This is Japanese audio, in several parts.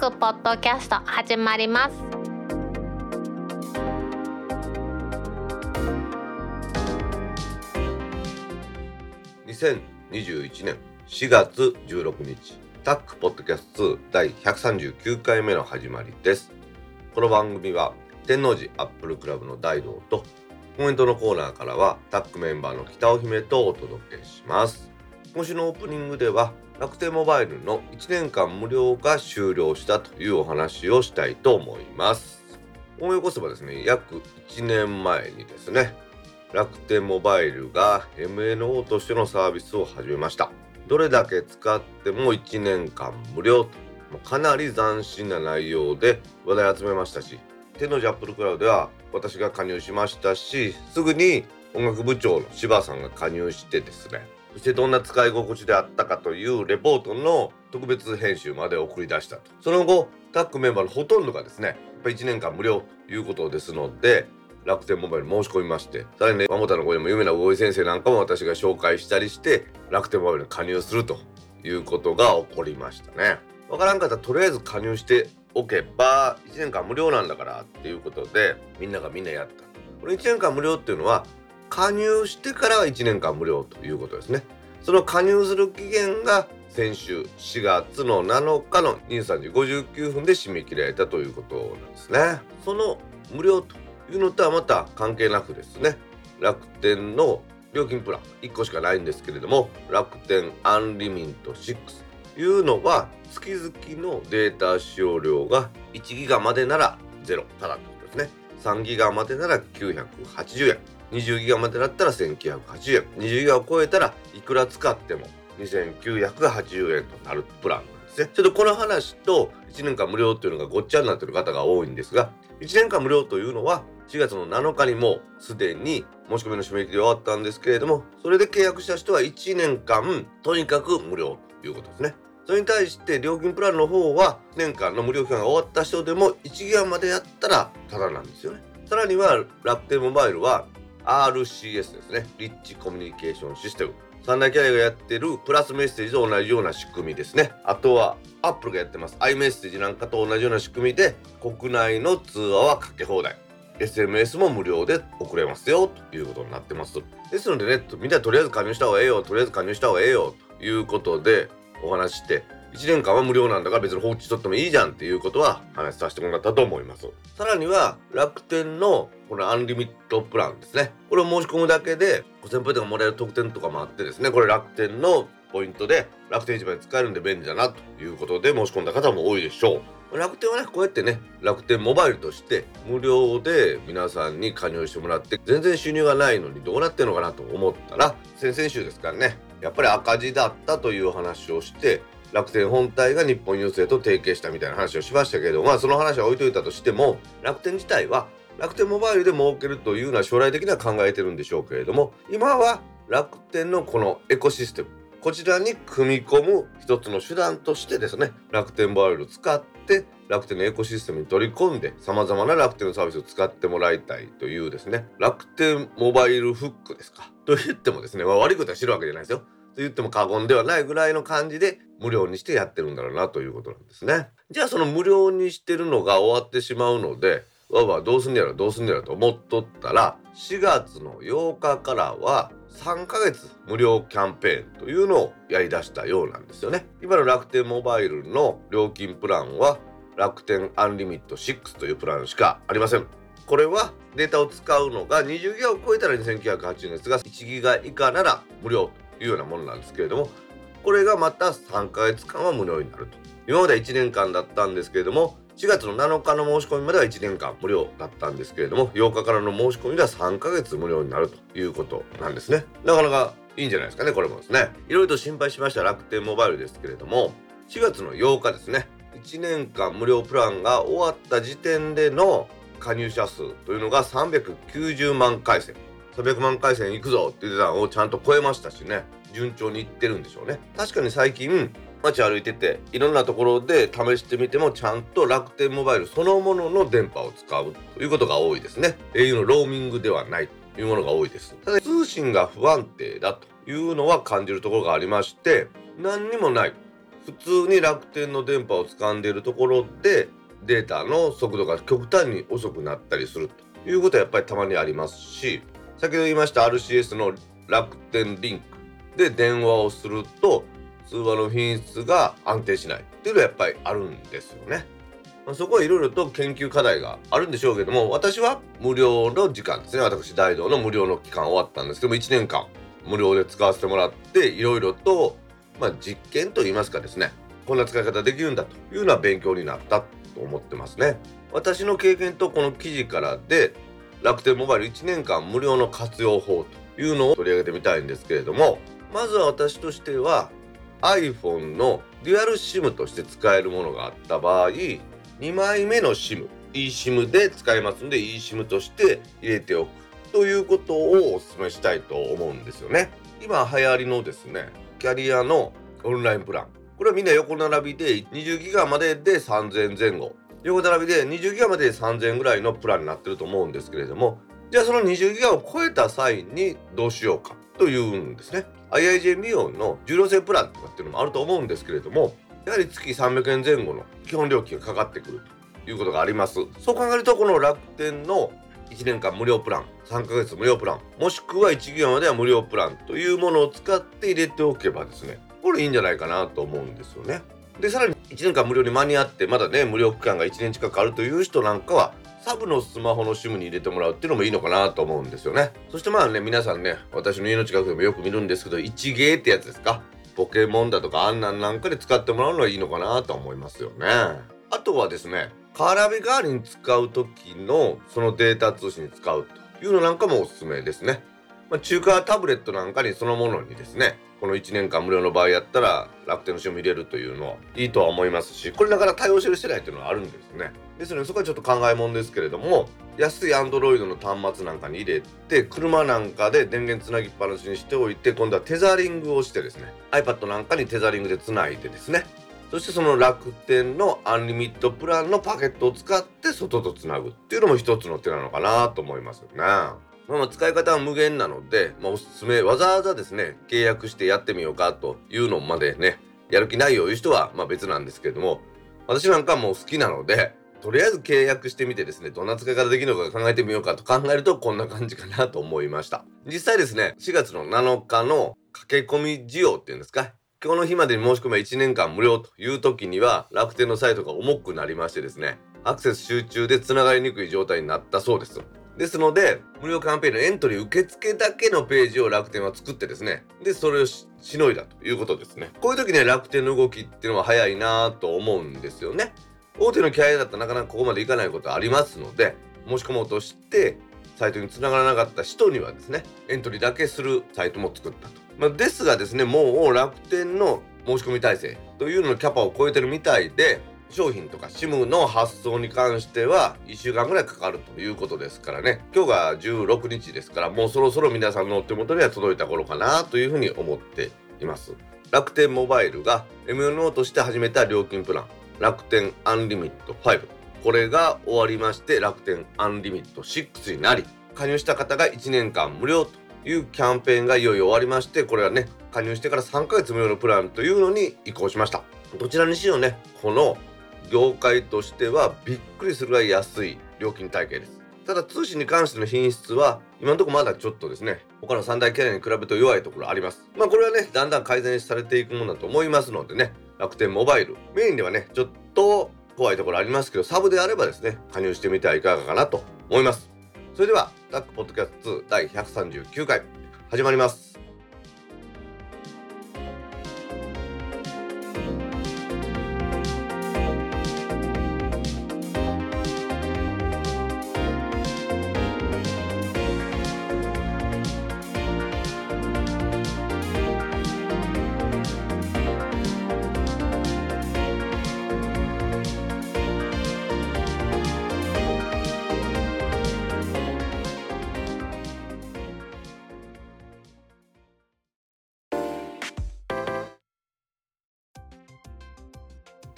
クポッドキャスト始まります。2021年4月16日タックポッドキャスト第139回目の始まりです。この番組は天王寺アップルクラブの大道とコメントのコーナーからはタックメンバーの北尾姫とお届けします。今週のオープニングでは楽天モバイルの1年間無料が終了したというお話をしたいと思います。思い起こせばですね約1年前にですね楽天モバイルが MNO としてのサービスを始めました。どれだけ使っても1年間無料と。かなり斬新な内容で話題を集めましたし天王寺アップルクラウドでは私が加入しましたしすぐに音楽部長の柴さんが加入してですねそしてどんな使い心地であったかというレポートの特別編集まで送り出したと。その後タッグメンバーのほとんどがですねやっぱ1年間無料ということですので楽天モバイル申し込みましてさらにねマモタの声でも有名な魚井先生なんかも私が紹介したりして楽天モバイルに加入するということが起こりましたね。わからんかったらとりあえず加入しておけば1年間無料なんだからっていうことでみんながみんなやった。これ1年間無料っていうのは加入してからは1年間無料ということですね。その加入する期限が先週4月の7日の23時59分で締め切られたということなんですね。その無料というのとはまた関係なくですね。楽天の料金プラン1個しかないんですけれども楽天アンリミット6というのは月々のデータ使用量が1ギガまでなら0ただということですね。3ギガまでなら980円。20ギガまでだったら1980円。20ギガを超えたらいくら使っても2980円となるプランなんですね。ちょっとこの話と1年間無料っていうのがごっちゃになってる方が多いんですが1年間無料というのは4月の7日にもすでに申し込みの締め切り終わったんですけれどもそれで契約した人は1年間とにかく無料ということですね。それに対して料金プランの方は年間の無料期間が終わった人でも1ギガまでやったらタダなんですよね。さらには楽天モバイルは RCS ですね。リッチコミュニケーションシステム三大キャリアがやってるプラスメッセージと同じような仕組みですね。あとはアップルがやってます。iMessage なんかと同じような仕組みで国内の通話はかけ放題。SMS も無料で送れますよということになってます。ですのでねみんなとりあえず加入した方がええよとりあえず加入した方がええよということでお話して1年間は無料なんだから別に放置しとってもいいじゃんっていうことは話させてもらったと思います。さらには楽天のこのアンリミットプランですね。これを申し込むだけで5000ポイントがもらえる特典とかもあってですね。これ楽天のポイントで楽天市場に使えるんで便利だなということで申し込んだ方も多いでしょう。楽天はねこうやってね楽天モバイルとして無料で皆さんに加入してもらって全然収入がないのにどうなってんのかなと思ったら先々週ですからねやっぱり赤字だったという話をして楽天本体が日本郵政と提携したみたいな話をしましたけれどまあその話は置いといたとしても楽天自体は楽天モバイルで儲けるというのは将来的には考えてるんでしょうけれども今は楽天のこのエコシステムこちらに組み込む一つの手段としてですね楽天モバイルを使って楽天のエコシステムに取り込んで様々な楽天のサービスを使ってもらいたいというですね楽天モバイルフックですかと言ってもですね、まあ、悪いことは知るわけじゃないですよと言っても過言ではないぐらいの感じで無料にしてやってるんだろうなということなんですね。じゃあその無料にしてるのが終わってしまうのでわわどうすんやろどうすんやろと思っとったら4月の8日からは3ヶ月無料キャンペーンというのをやりだしたようなんですよね。今の楽天モバイルの料金プランは楽天アンリミット6というプランしかありません。これはデータを使うのが20ギガを超えたら2980円ですが1ギガ以下なら無料いうようなものなんですけれどもこれがまた3ヶ月間は無料になると。今までは1年間だったんですけれども4月の7日の申し込みまでは1年間無料だったんですけれども8日からの申し込みでは3ヶ月無料になるということなんですね。なかなかいいんじゃないですかねこれもですね。いろいろと心配しました楽天モバイルですけれども4月の8日ですね。1年間無料プランが終わった時点での加入者数というのが390万回線。300万回線行くぞって言ってたのをちゃんと超えましたしね。順調にいってるんでしょうね。確かに最近街歩いてていろんなところで試してみてもちゃんと楽天モバイルそのものの電波を使うということが多いですね。au のローミングではないというものが多いです。ただ通信が不安定だというのは感じるところがありまして何にもない。普通に楽天の電波を掴んでいるところでデータの速度が極端に遅くなったりするということはやっぱりたまにありますし先ほど言いました RCS の楽天リンクで電話をすると通話の品質が安定しないっていうのはやっぱりあるんですよね。ま、そこはいろいろと研究課題があるんでしょうけども私は無料の時間ですね。私大道の無料の期間終わったんですけども1年間無料で使わせてもらっていろいろと、まあ、実験といいますかですね。こんな使い方できるんだというような勉強になったと思ってますね。私の経験とこの記事からで楽天モバイル1年間無料の活用法というのを取り上げてみたいんですけれどもまずは私としては iPhone のデュアル SIM として使えるものがあった場合2枚目の SIM eSIM で使えますんで eSIM として入れておくということをお勧めしたいと思うんですよね。今流行りのですねキャリアのオンラインプラン。これはみんな横並びで20ギガまでで3000前後。横並びで20ギガまで3000ぐらいのプランになってると思うんですけれどもじゃあその20ギガを超えた際にどうしようかというんですね。IIJ 未用の重量制プランとかっていうのもあると思うんですけれどもやはり月300円前後の基本料金がかかってくるということがあります。そう考えるとこの楽天の1年間無料プラン3ヶ月無料プランもしくは1ギガまでは無料プランというものを使って入れておけばですねこれいいんじゃないかなと思うんですよね。でさらに1年間無料に間に合ってまだね無料期間が1年近くあるという人なんかはサブのスマホの SIM に入れてもらうっていうのもいいのかなと思うんですよね。そしてまあね皆さんね私の家の近くでもよく見るんですけど1ゲーってやつですか？ポケモンだとかあんなんなんかで使ってもらうのはいいのかなと思いますよね。あとはですねカーラビ代わりに使う時のそのデータ通信に使うというのなんかもおすすめですね、まあ、中華タブレットなんかにそのものにですねこの1年間無料の場合やったら楽天の SIM 入れるというのはいいとは思いますしこれながら対応してる世代っていうのはあるんですねですのでそこはちょっと考えもんですけれども安い Android の端末なんかに入れて車なんかで電源つなぎっぱなしにしておいて今度はテザリングをしてですね iPad なんかにテザリングでつないでですねそしてその楽天のアンリミットプランのパケットを使って外とつなぐっていうのも一つの手なのかなと思いますよね。まあ、使い方は無限なので、まあ、おすすめわざわざですね契約してやってみようかというのまでねやる気ないよいう人はまあ別なんですけれども私なんかもう好きなのでとりあえず契約してみてですねどんな使い方できるのか考えてみようかと考えるとこんな感じかなと思いました。実際ですね4月の7日の駆け込み需要っていうんですか今日の日までに申し込めば1年間無料という時には楽天のサイトが重くなりましてですねアクセス集中でつながりにくい状態になったそうです。ですので無料キャンペーンのエントリー受付だけのページを楽天は作ってですねでそれをしのいだということですね。こういう時ね楽天の動きっていうのは早いなと思うんですよね。大手のキャリアだったらなかなかここまでいかないことありますので申し込もうとしてサイトにつながらなかった人にはですねエントリーだけするサイトも作ったと、まあ、ですがですねもう楽天の申し込み体制というののキャパを超えてるみたいで商品とか SIM の発送に関しては1週間ぐらいかかるということですからね。今日が16日ですからもうそろそろ皆さんのお手元には届いた頃かなというふうに思っています。楽天モバイルが MNO として始めた料金プラン。楽天アンリミット5これが終わりまして楽天アンリミット6になり加入した方が1年間無料というキャンペーンがいよいよ終わりましてこれはね加入してから3ヶ月無料のプランというのに移行しました。どちらにしろねこの業界としてはびっくりするぐらい安い料金体系です。ただ通信に関しての品質は今のところまだちょっとですね他の三大キャリアに比べると弱いところあります。まあこれはねだんだん改善されていくものだと思いますのでね楽天モバイル。メインではねちょっと怖いところありますけどサブであればですね加入してみてはいかがかなと思います。それではタックポッドキャスト2第139回始まります。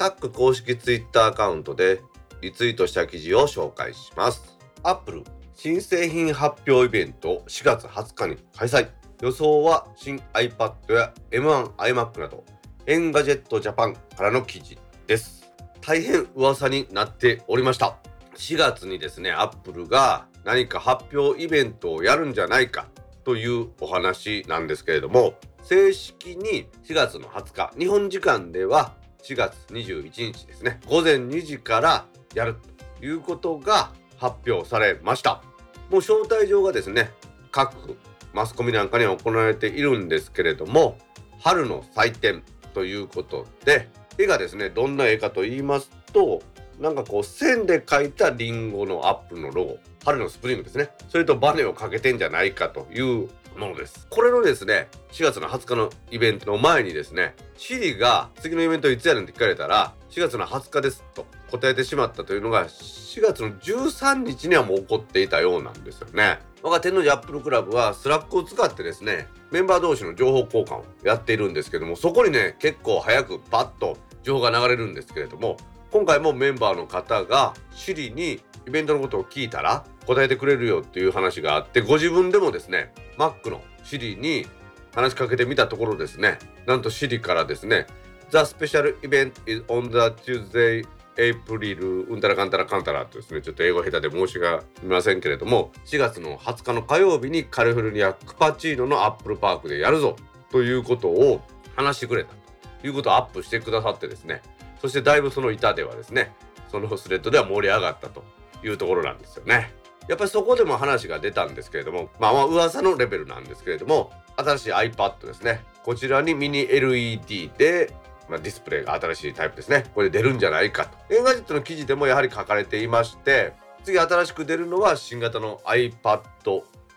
タック公式 Twitter アカウントでリツイートした記事を紹介します。Apple 新製品発表イベント4月20日に開催。予想は新 iPad や M1 iMac など Engadget Japan からの記事です大変噂になっておりました4月にですねアップルが何か発表イベントをやるんじゃないかというお話なんですけれども正式に4月の20日日本時間では4月21日ですね。午前2時からやるということが発表されました。もう招待状がですね各マスコミなんかには行われているんですけれども春の祭典ということで絵がですねどんな絵かと言いますとなんかこう線で描いたリンゴのアップのロゴ春のスプリングですね。それとバネをかけてんじゃないかというものです。これのですね4月の20日のイベントの前にですね Siri が次のイベントいつやねんって聞かれたら4月の20日ですと答えてしまったというのが4月の13日にはもう起こっていたようなんですよね。我が天王寺アップルクラブは Slack を使ってですねメンバー同士の情報交換をやっているんですけどもそこにね結構早くパッと情報が流れるんですけれども今回もメンバーの方が Siri にイベントのことを聞いたら答えてくれるよっていう話があってご自分でもですね Mac のシリに話しかけてみたところですねなんとシリからですね The special event is on the Tuesday エイプリルうんたらかんたらかんたらとですねちょっと英語下手で申し訳ありませんけれども4月の20日の火曜日にカリフォルニアクパチーノのアップルパークでやるぞということを話してくれたということをアップしてくださってですねそしてだいぶその板ではですねそのスレッドでは盛り上がったというところなんですよね。やっぱりそこでも話が出たんですけれどもまあまあ噂のレベルなんですけれども新しい iPad ですね。こちらにミニ LED でまあ、ディスプレイが新しいタイプですね。これ出るんじゃないかと。 Engadget の記事でもやはり書かれていまして次新しく出るのは新型の iPad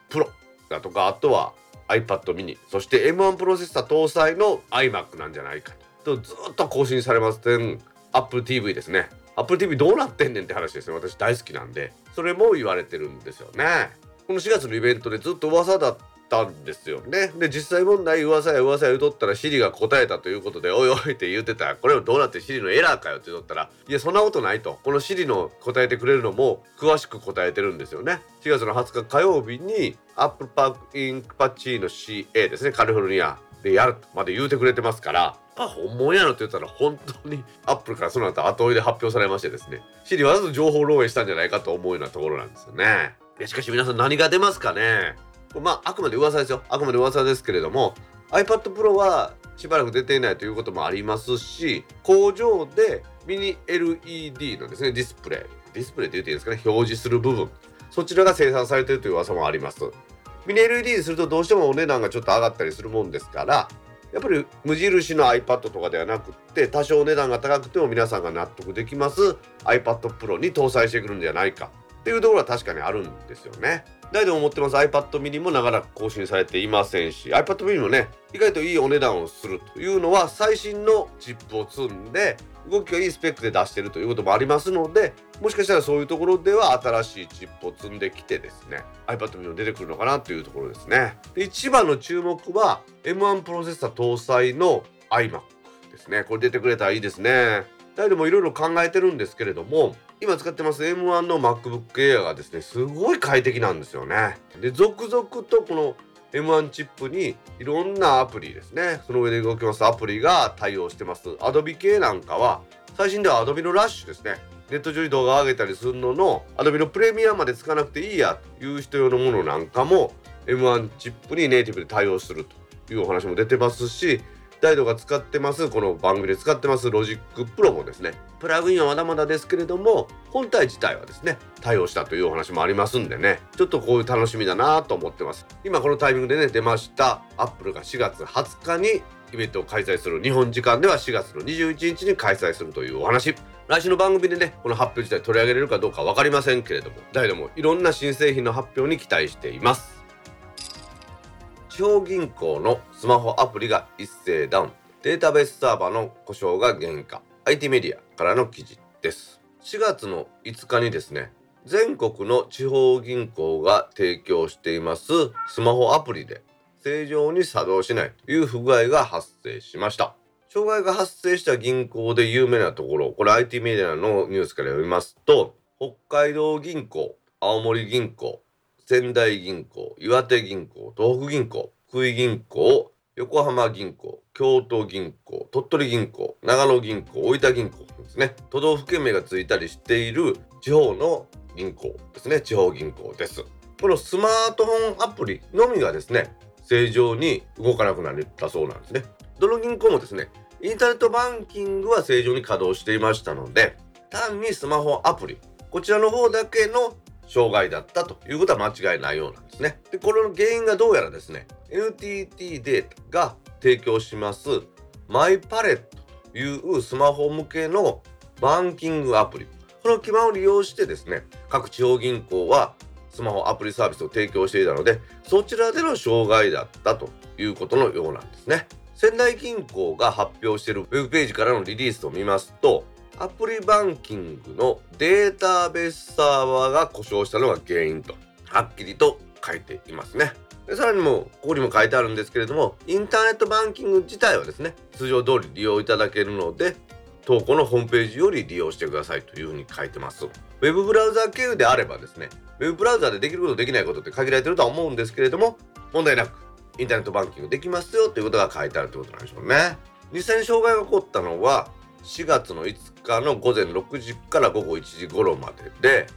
Pro だとかあとは iPad mini そして M1 プロセッサー搭載の iMac なんじゃないかと。とずっと更新されますて Apple TV ですね。Apple TV どうなってんねんって話ですね。私大好きなんで。それも言われてるんですよね。この4月のイベントでずっと噂だったんですよね。で実際問題噂や噂や言うとったらシリが答えたということでおいおい って言ってた。これをどうなってシリのエラーかよって言っとったらいやそんなことないと。このシリの答えてくれるのも詳しく答えてるんですよね。4月の20日火曜日にアップルパークインクパチーノ CA ですね。カリフォルニア。でやるとまで言うてくれてますからあ本物やろって言ったら本当にアップルからその後後追いで発表されましてですねシリわざと情報漏洩したんじゃないかと思うようなところなんですよね。しかし皆さん何が出ますかね。まああくまで噂ですよ。あくまで噂ですけれども iPad Pro はしばらく出ていないということもありますし工場でミニ LED のですねディスプレイディスプレイって言っていいですかね表示する部分そちらが生産されているという噂もありますミニ LED にするとどうしてもお値段がちょっと上がったりするもんですからやっぱり無印の iPad とかではなくって多少値段が高くても皆さんが納得できます iPad Pro に搭載してくるんじゃないかっていうところは確かにあるんですよね。誰でも持ってます iPad mini も長らく更新されていませんし iPad mini もね意外といいお値段をするというのは最新のチップを積んで動きがいいスペックで出してるということもありますのでもしかしたらそういうところでは新しいチップを積んできてですね iPad mini も出てくるのかなというところですね。で一番の注目は M1 プロセッサー搭載の iMac ですね。これ出てくれたらいいですね。誰でもいろいろ考えてるんですけれども今使ってます M1 の MacBook Air がですねすごい快適なんですよね。で続々とこの M1 チップにいろんなアプリですね。その上で動きます。アプリが対応してます。Adobe 系なんかは最新では Adobe のラッシュですね。ネット上に動画を上げたりするのの Adobe のプレミアまでつかなくていいやという人用のものなんかも M1 チップにネイティブで対応するというお話も出てますしダイドが使ってますこの番組で使ってます Logic Pro もですね。プラグインはまだまだですけれども本体自体はですね対応したというお話もありますんでね。ちょっとこういう楽しみだなと思ってます。今このタイミングでね出ましたアップルが4月20日にイベントを開催する日本時間では4月の21日に開催するというお話。来週の番組でねこの発表自体取り上げれるかどうか分かりませんけれども誰でもいろんな新製品の発表に期待しています。地方銀行のスマホアプリが一斉ダウン。データベースサーバーの故障が原因か IT メディアからの記事です。4月の5日にですね全国の地方銀行が提供していますスマホアプリで正常に作動しないという不具合が発生しました。障害が発生した銀行で有名なところこれ IT メディアのニュースから読みますと北海道銀行青森銀行仙台銀行岩手銀行東北銀行福井銀行横浜銀行京都銀行鳥取銀行長野銀行大分銀行ですね。都道府県名がついたりしている地方の銀行ですね。地方銀行です。このスマートフォンアプリのみがですね正常に動かなくなったそうなんですね。どの銀行もですねインターネットバンキングは正常に稼働していましたので単にスマホアプリこちらの方だけの障害だったということは間違いないようなんですね。でこれの原因がどうやらですね NTT データが提供しますマイパレットというスマホ向けのバンキングアプリこの基盤を利用してですね各地方銀行はスマホアプリサービスを提供していたのでそちらでの障害だったということのようなんですね。仙台銀行が発表しているウェブページからのリリースを見ますとアプリバンキングのデータベースサーバーが故障したのが原因とはっきりと書いていますね。でさらにもここにも書いてあるんですけれどもインターネットバンキング自体はですね通常通り利用いただけるので投稿のホームページより利用してくださいというふうに書いてます。ウェブブラウザー経由であればですねウェブブラウザーでできることできないことって限られてるとは思うんですけれども問題なくインターネットバンキングできますよということが書いてあるということなんでしょうね。実際に障害が起こったのは4月の5日の午前6時から午後1時頃までで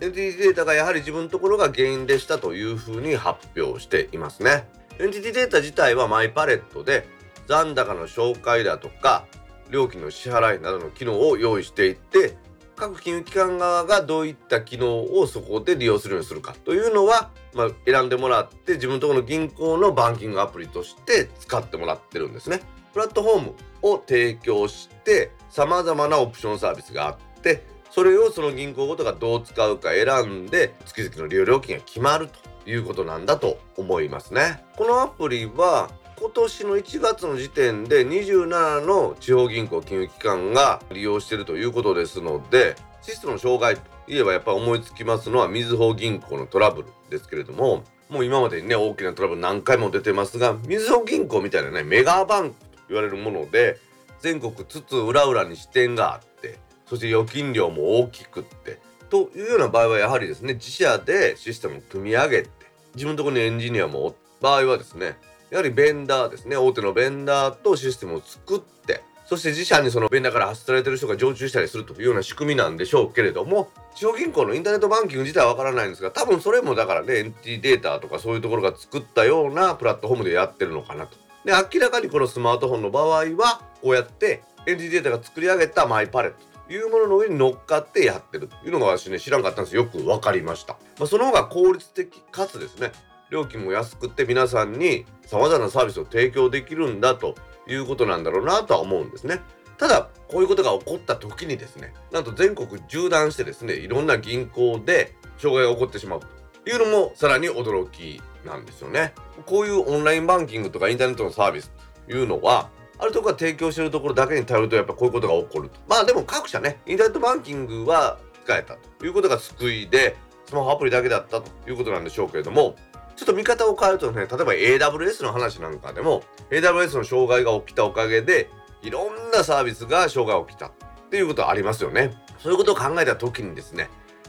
NTT データがやはり自分のところが原因でしたというふうに発表していますね NTT データ自体はマイパレットで残高の紹介だとか料金の支払いなどの機能を用意していって各金融機関側がどういった機能をそこで利用するようにするかというのは、まあ、選んでもらって自分のところの銀行のバンキングアプリとして使ってもらってるんですね。プラットフォームを提供して様々なオプションサービスがあってそれをその銀行ごとがどう使うか選んで月々の利用料金が決まるということなんだと思いますね。このアプリは今年の1月の時点で27の地方銀行金融機関が利用しているということですのでシステムの障害といえばやっぱり思いつきますのはみずほ銀行のトラブルですけれどももう今までにね大きなトラブル何回も出てますがみずほ銀行みたいなねメガバンクと言われるもので全国津々浦々に支店があってそして預金量も大きくってというような場合はやはりですね自社でシステムを組み上げて自分のところにエンジニアも場合はですねやはりベンダーですね大手のベンダーとシステムを作ってそして自社にそのベンダーから発出されてる人が常駐したりするというような仕組みなんでしょうけれども地方銀行のインターネットバンキング自体はわからないんですが多分それもだからね NT データとかそういうところが作ったようなプラットフォームでやってるのかなと。で明らかにこのスマートフォンの場合はこうやって NT データが作り上げたマイパレットというものの上に乗っかってやってるというのが私ね知らんかったんですよく分かりました。まあ、その方が効率的かつですね料金も安くて皆さんに様々なサービスを提供できるんだということなんだろうなとは思うんですね。ただこういうことが起こった時にですねなんと全国縦断してですねいろんな銀行で障害が起こってしまうというのもさらに驚きなんですよね。こういうオンラインバンキングとかインターネットのサービスというのはあるところが提供しているところだけに頼るとやっぱこういうことが起こると。まあでも各社ねインターネットバンキングは使えたということが救いでスマホアプリだけだったということなんでしょうけれどもちょっと見方を変えるとね、例えば AWS の話なんかでも、AWS の障害が起きたおかげで、いろんなサービスが障害が起きたっていうことはありますよね。そういうことを考えた時にですね、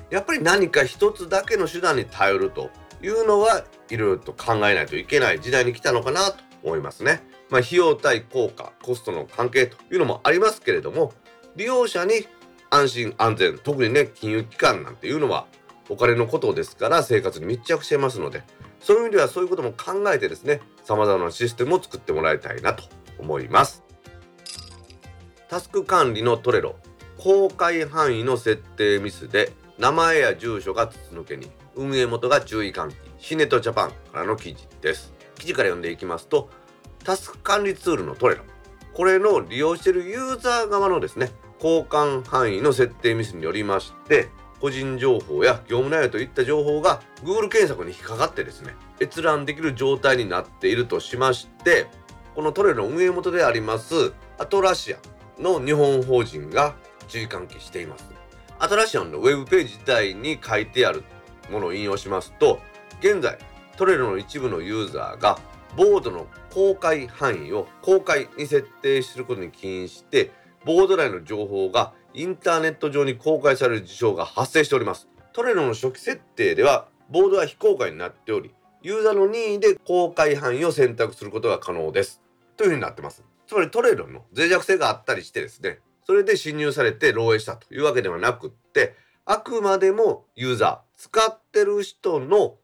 やっぱり何か一つだけの手段に頼るというのはいろいろと考えないといけない時代に来たのかなと思いますね。まあ、費用対効果、コストの関係というのもありますけれども、利用者に安心安全、特にね、金融機関なんていうのはお金のことですから生活に密着していますので、そういう意味ではそういうことも考えてですね様々なシステムを作ってもらいたいなと思いますタスク管理のトレロ公開範囲の設定ミスで名前や住所が筒抜けに運営元が注意喚起シネットジャパンからの記事です。記事から読んでいきますとタスク管理ツールのトレロこれの利用しているユーザー側のですね交換範囲の設定ミスによりまして個人情報や業務内容といった情報が Google 検索に引っかかってですね閲覧できる状態になっているとしましてこのトレロの運営元でありますアトラシアの日本法人が注意喚起しています。アトラシアのウェブページ自体に書いてあるものを引用しますと現在トレロの一部のユーザーがボードの公開範囲を公開に設定することに起因してボード内の情報がインターネット上に公開される事象が発生しております。トレロの初期設定ではボードは非公開になっておりユーザーの任意で公開範囲を選択することが可能です。というふうになってます。つまりトレロの脆弱性があったりしてですねそれで侵入されて漏洩したというわけではなくってあくまでもユーザー使ってる人の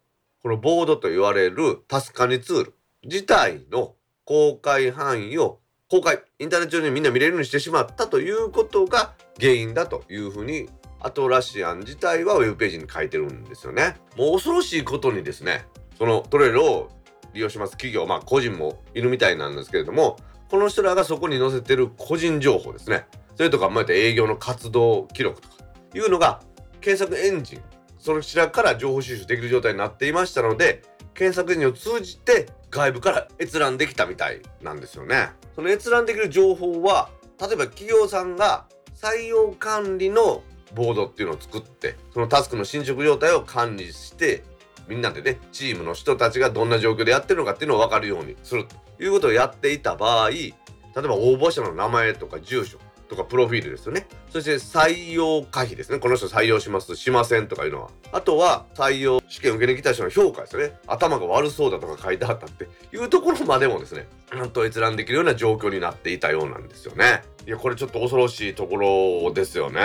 このボードと言われるタスカニツール自体の公開範囲を公開インターネット上にみんな見れるようにしてしまったということが原因だというふうにアトラシアン自体はウェブページに書いてるんですよね。もう恐ろしいことにですねそのトレロを利用します企業まあ個人もいるみたいなんですけれどもこの人らがそこに載せてる個人情報ですねそれとかまた営業の活動記録とかいうのが検索エンジンそちらから情報収集できる状態になっていましたので検索エンジンを通じて外部から閲覧できたみたいなんですよね。その閲覧できる情報は例えば企業さんが採用管理のボードっていうのを作ってそのタスクの進捗状態を管理してみんなでねチームの人たちがどんな状況でやってるのかっていうのを分かるようにするということをやっていた場合例えば応募者の名前とか住所とかプロフィールですよね。そして採用可否ですね。この人採用しますしませんとかいうのは。あとは採用試験受けに来た人の評価ですよね。頭が悪そうだとか書いてあったっていうところまでもですねなんと閲覧できるような状況になっていたようなんですよね。いやこれちょっと恐ろしいところですよね。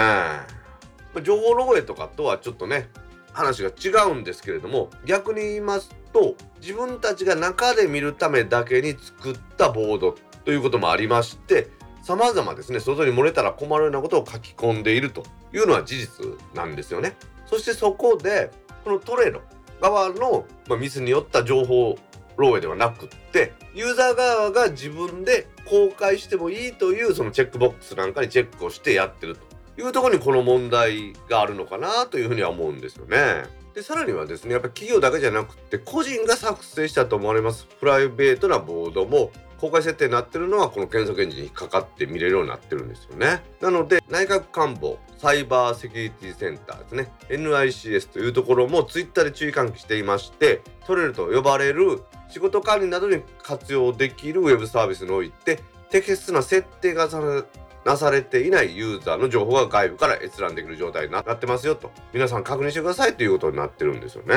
情報漏洩とかとはちょっとね話が違うんですけれども逆に言いますと自分たちが中で見るためだけに作ったボードということもありまして様々ですね外に漏れたら困るようなことを書き込んでいるというのは事実なんですよねそしてそこでこのトレロ側の、ま、ミスによった情報漏洩ではなくってユーザー側が自分で公開してもいいというそのチェックボックスなんかにチェックをしてやってるというとこにこの問題があるのかなというふうには思うんですよね。でさらにはですねやっぱ企業だけじゃなくて個人が作成したと思われますプライベートなボードも公開設定になってるのはこの検索エンジンに引っかかって見れるようになってるんですよね。なので内閣官房サイバーセキュリティセンターですね NICS というところもツイッターで注意喚起していましてトレルと呼ばれる仕事管理などに活用できるウェブサービスにおいて適切な設定がされなされていないユーザーの情報が外部から閲覧できる状態になってますよと皆さん確認してくださいということになってるんですよね。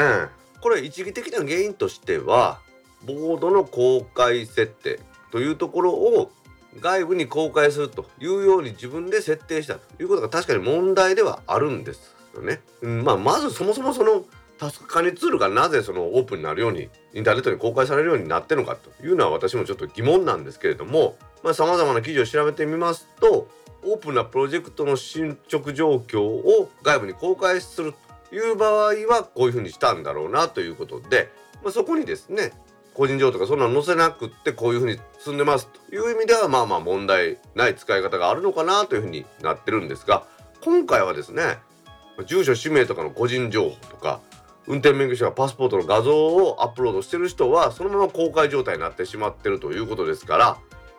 これ一義的な原因としてはボードの公開設定というところを外部に公開するというように自分で設定したということが確かに問題ではあるんですよね。うん、まあ、まずそもそもそのタスク管理ツールがなぜそのオープンになるようにインターネットに公開されるようになってるのかというのは私もちょっと疑問なんですけれどもさまざ、まな記事を調べてみますとオープンなプロジェクトの進捗状況を外部に公開するという場合はこういうふうにしたんだろうなということで、まあ、そこにですね個人情報とかそんなの載せなくってこういうふうに進んでますという意味ではまあまあ問題ない使い方があるのかなというふうになってるんですが今回はですね住所氏名とかの個人情報とか運転免許証やパスポートの画像をアップロードしてる人はそのまま公開状態になってしまってるということですから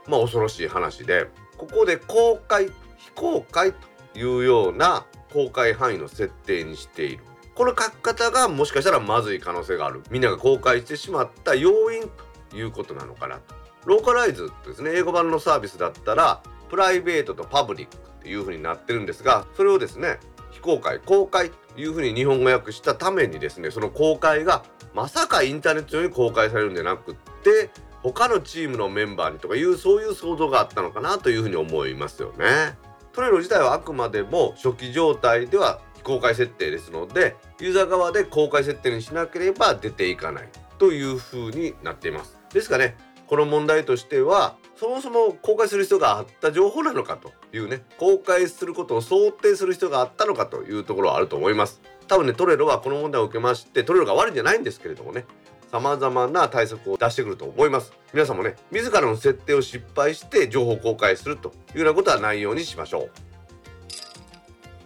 まあ恐ろしい話でここで公開非公開というような公開範囲の設定にしている。この書き方がもしかしたらまずい可能性がある。みんなが公開してしまった要因ということなのかな。とローカライズですね。英語版のサービスだったらプライベートとパブリックっていう風になってるんですがそれをですね非公開公開という風に日本語訳したためにですねその公開がまさかインターネット上に公開されるんじゃなくって他のチームのメンバーにとかいうそういう想像があったのかなというふうに思いますよね。トレロ自体はあくまでも初期状態では非公開設定ですのでユーザー側で公開設定にしなければ出ていかないというふうになっています。ですがねこの問題としてはそもそも公開する必要があった情報なのかというね公開することを想定する必要があったのかというところはあると思います。多分ねトレロはこの問題を受けましてトレロが悪いんじゃないんですけれどもね様々な対策を出してくると思います皆さんもね自らの設定を失敗して情報公開するというようなことはないようにしましょ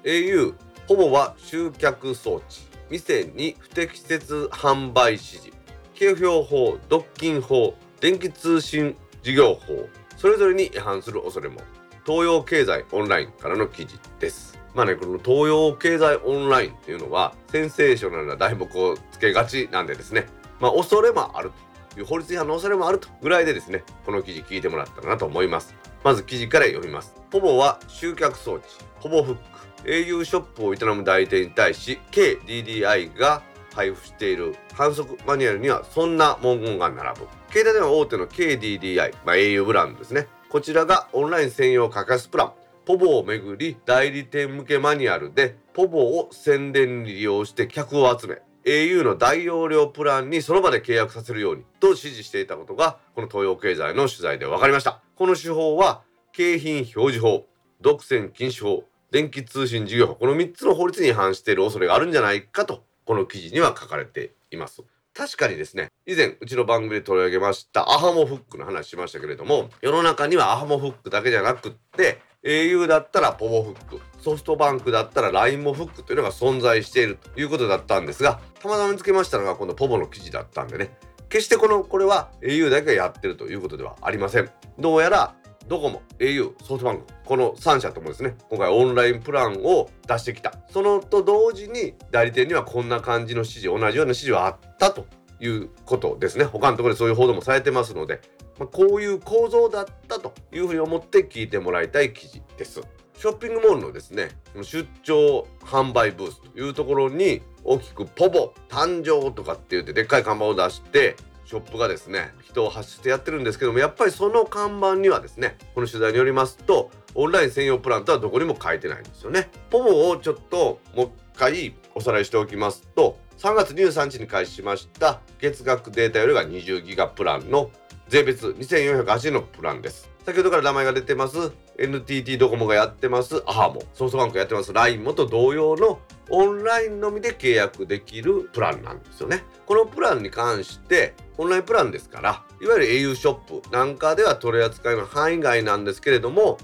う au ほぼは集客装置。店に不適切販売指示。景票法独禁法電気通信事業法。それぞれに違反する恐れも。東洋経済オンラインからの記事です。まあねこの東洋経済オンラインっていうのはセンセーショナルな題目をつけがちなんでですね。まあ、恐れもあるという法律違反の恐れもあるとぐらいでですねこの記事聞いてもらったかなと思います。まず記事から読みます。ポボは集客装置。ポボフッ au ショップを営む代理店に対し KDDI が配布している反則マニュアルにはそんな文言が並ぶ。携帯電話大手の KDDI、まあ、au ブランドですね。こちらがオンライン専用価格プラン。ポボをめぐり代理店向けマニュアルでポボを宣伝に利用して客を集め au の大容量プランにその場で契約させるようにと指示していたことがこの東洋経済の取材で分かりました。この手法は景品表示法独占禁止法電気通信事業法この3つの法律に違反している恐れがあるんじゃないかとこの記事には書かれています。確かにですね。以前うちの番組で取り上げましたアハモフックの話しましたけれども世の中にはアハモフックだけじゃなくって au だったらポボフックソフトバンクだったら LINE もフックというのが存在しているということだったんですがたまたま見つけましたのがこのポボの記事だったんでね。決してこのこれは au だけがやってるということではありません。どうやらドコモ au ソフトバンクこの3社ともですね今回オンラインプランを出してきた。そのと同時に代理店にはこんな感じの指示同じような指示はあったということですね。他のところでそういう報道もされてますので、まあ、こういう構造だったというふうに思って聞いてもらいたい記事です。ショッピングモールのですね出張販売ブースというところに大きくポボ誕生とかって言ってでっかい看板を出してショップがですね人を発してやってるんですけどもやっぱりその看板にはですねこの取材によりますとオンライン専用プランとはどこにも書いてないんですよね。ポボをちょっともう一回おさらいしておきますと3月23日に開始しました月額データよりが20ギガプランの税別2480円のプランです。先ほどから名前が出てます NTT ドコモがやってますアハモソフトバンクがやってます LINE もと同様のオンラインのみで契約できるプランなんですよね。このプランに関してオンラインプランですからいわゆる au ショップなんかでは取り扱いの範囲外なんですけれども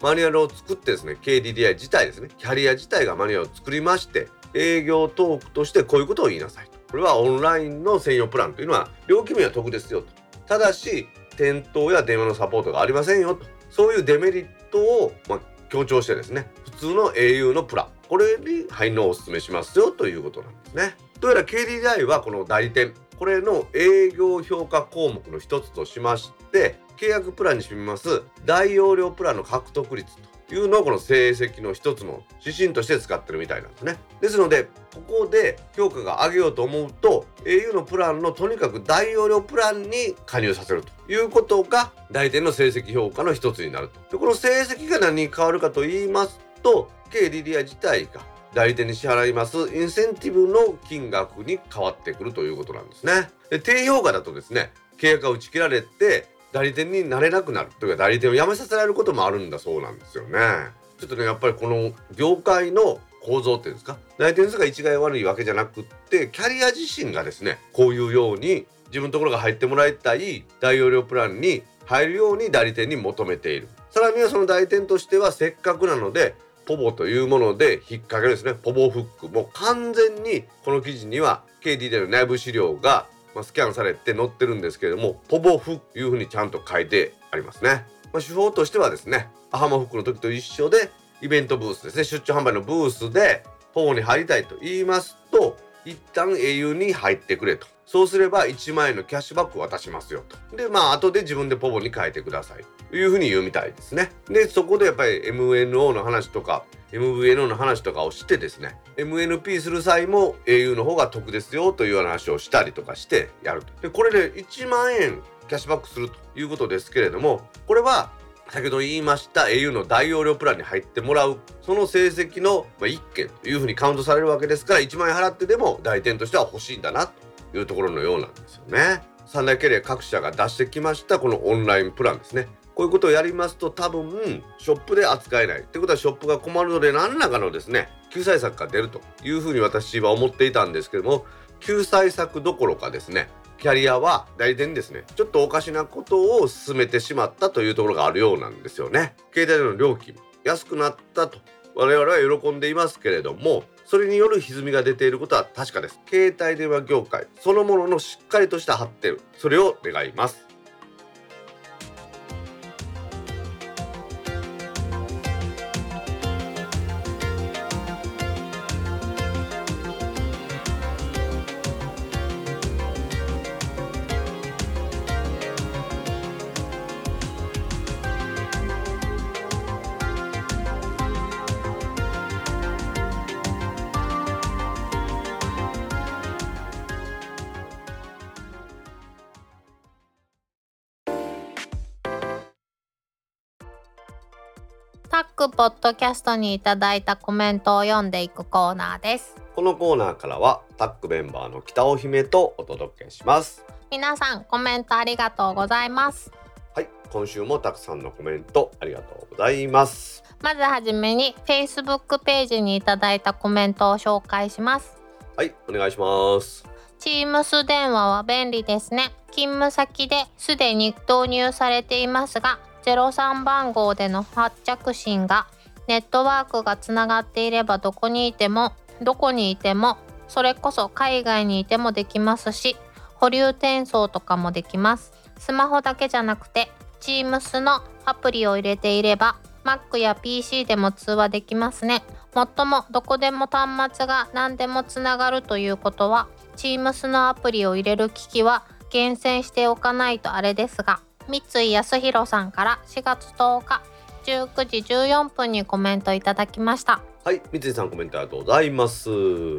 マニュアルを作ってですね KDDI 自体ですねキャリア自体がマニュアルを作りまして営業トークとしてこういうことを言いなさいと。これはオンラインの専用プランというのは料金面は得ですよと。ただし店頭や電話のサポートがありませんよと。そういうデメリットを、まあ、強調してですね普通の au のプラン。これに入るのをお勧めしますよということなんですね。どうやら KDDI はこの代理店これの営業評価項目の一つとしまして契約プランに占めます。大容量プランの獲得率というのをこの成績の一つの指針として使ってるみたいなんですね。ですのでここで評価が上げようと思うと au のプランのとにかく大容量プランに加入させるということが代理店の成績評価の一つになると。でこの成績が何に変わるかと言いますと KDDI 自体が代理店に支払いますインセンティブの金額に変わってくるということなんですね。で低評価だとですね契約が打ち切られて代理店になれなくなるというか代理店を辞めさせられることもあるんだそうなんですよね。ちょっとねやっぱりこの業界の構造っていうんですか？代理店数が一概悪いわけじゃなくってキャリア自身がですねこういうように自分のところが入ってもらいたい大容量プランに入るように代理店に求めているさらにはその代理店としてはせっかくなのでポボというもので引っ掛けるですね。ポボフック。もう完全にこの記事には KDD の内部資料がスキャンされて載ってるんですけれどもポボフックというふうにちゃんと書いてありますね、まあ、手法としてはですねアハマフックの時と一緒でイベントブースですね。出張販売のブースでポボに入りたいと言いますと一旦 au に入ってくれと。そうすれば1万円のキャッシュバックを渡しますよと。でまあ後で自分でポボに変えてください。というふうに言うみたいですね。でそこでやっぱり MNO の話とか MVNO の話とかをしてですね MNP する際も au の方が得ですよという話をしたりとかしてやると。でこれで1万円キャッシュバックするということですけれどもこれは先ほど言いました au の大容量プランに入ってもらうその成績の1件というふうにカウントされるわけですから1万円払ってでも代店としては欲しいんだなと。いうところのようなんですよね。三大キャリア各社が出してきましたこのオンラインプランですね。こういうことをやりますと多分ショップで扱えないってことはショップが困るので何らかのですね救済策が出るというふうに私は思っていたんですけども救済策どころかですねキャリアは代理店にですねちょっとおかしなことを進めてしまったというところがあるようなんですよね携帯での料金安くなったと我々は喜んでいますけれどもそれによる歪みが出ていることは確かです。携帯電話業界そのもののしっかりとした発展それを願います。ポッドキャストにいただいたコメントを読んでいくコーナーです。このコーナーからはタックメンバーの北尾姫とお届けします。皆さんコメントありがとうございます。はい今週もたくさんのコメントありがとうございます。まずはじめに Facebook ページにいただいたコメントを紹介します。はいお願いします。Teams 電話は便利ですね。勤務先ですでに導入されていますが03番号での発着信がネットワークがつながっていればどこにいてもどこにいてもそれこそ海外にいてもできますし保留転送とかもできます。スマホだけじゃなくて Teams のアプリを入れていれば Mac や PC でも通話できますね。もっともどこでも端末が何でもつながるということは Teams のアプリを入れる機器は厳選しておかないとあれですが三井康弘さんから4月10日19時14分にコメントいただきました。はい三井さんコメントありがとうございます。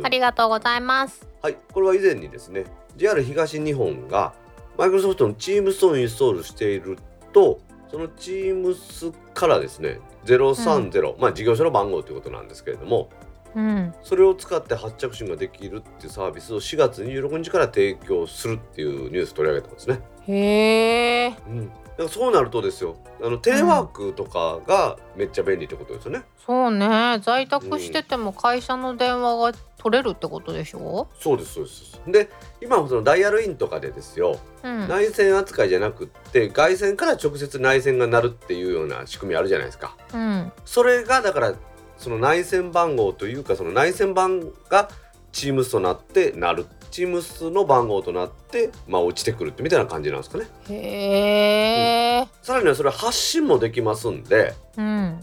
ありがとうございます。はいこれは以前にですね JR 東日本がマイクロソフトの Teams をインストールしているとその Teams からですね030、まあ事業者の番号ということなんですけれどもうん。それを使って発着信ができるっていうサービスを4月26日から提供するっていうニュース取り上げたんですね。へえうん、だからそうなるとですよ。あのテレワークとかがめっちゃ便利ってことですよね。そうね。在宅してても会社の電話が取れるってことでしょ？そうですそうです。で今そのダイヤルインとかでですよ。うん。内線扱いじゃなくって外線から直接内線が鳴るっていうような仕組みあるじゃないですか。うん。それがだからその内線番号というかその内線番が Teams となって鳴る Teams の番号となってまあ落ちてくるってみたいな感じなんですかね。へえさらにはそれ発信もできますんでうん。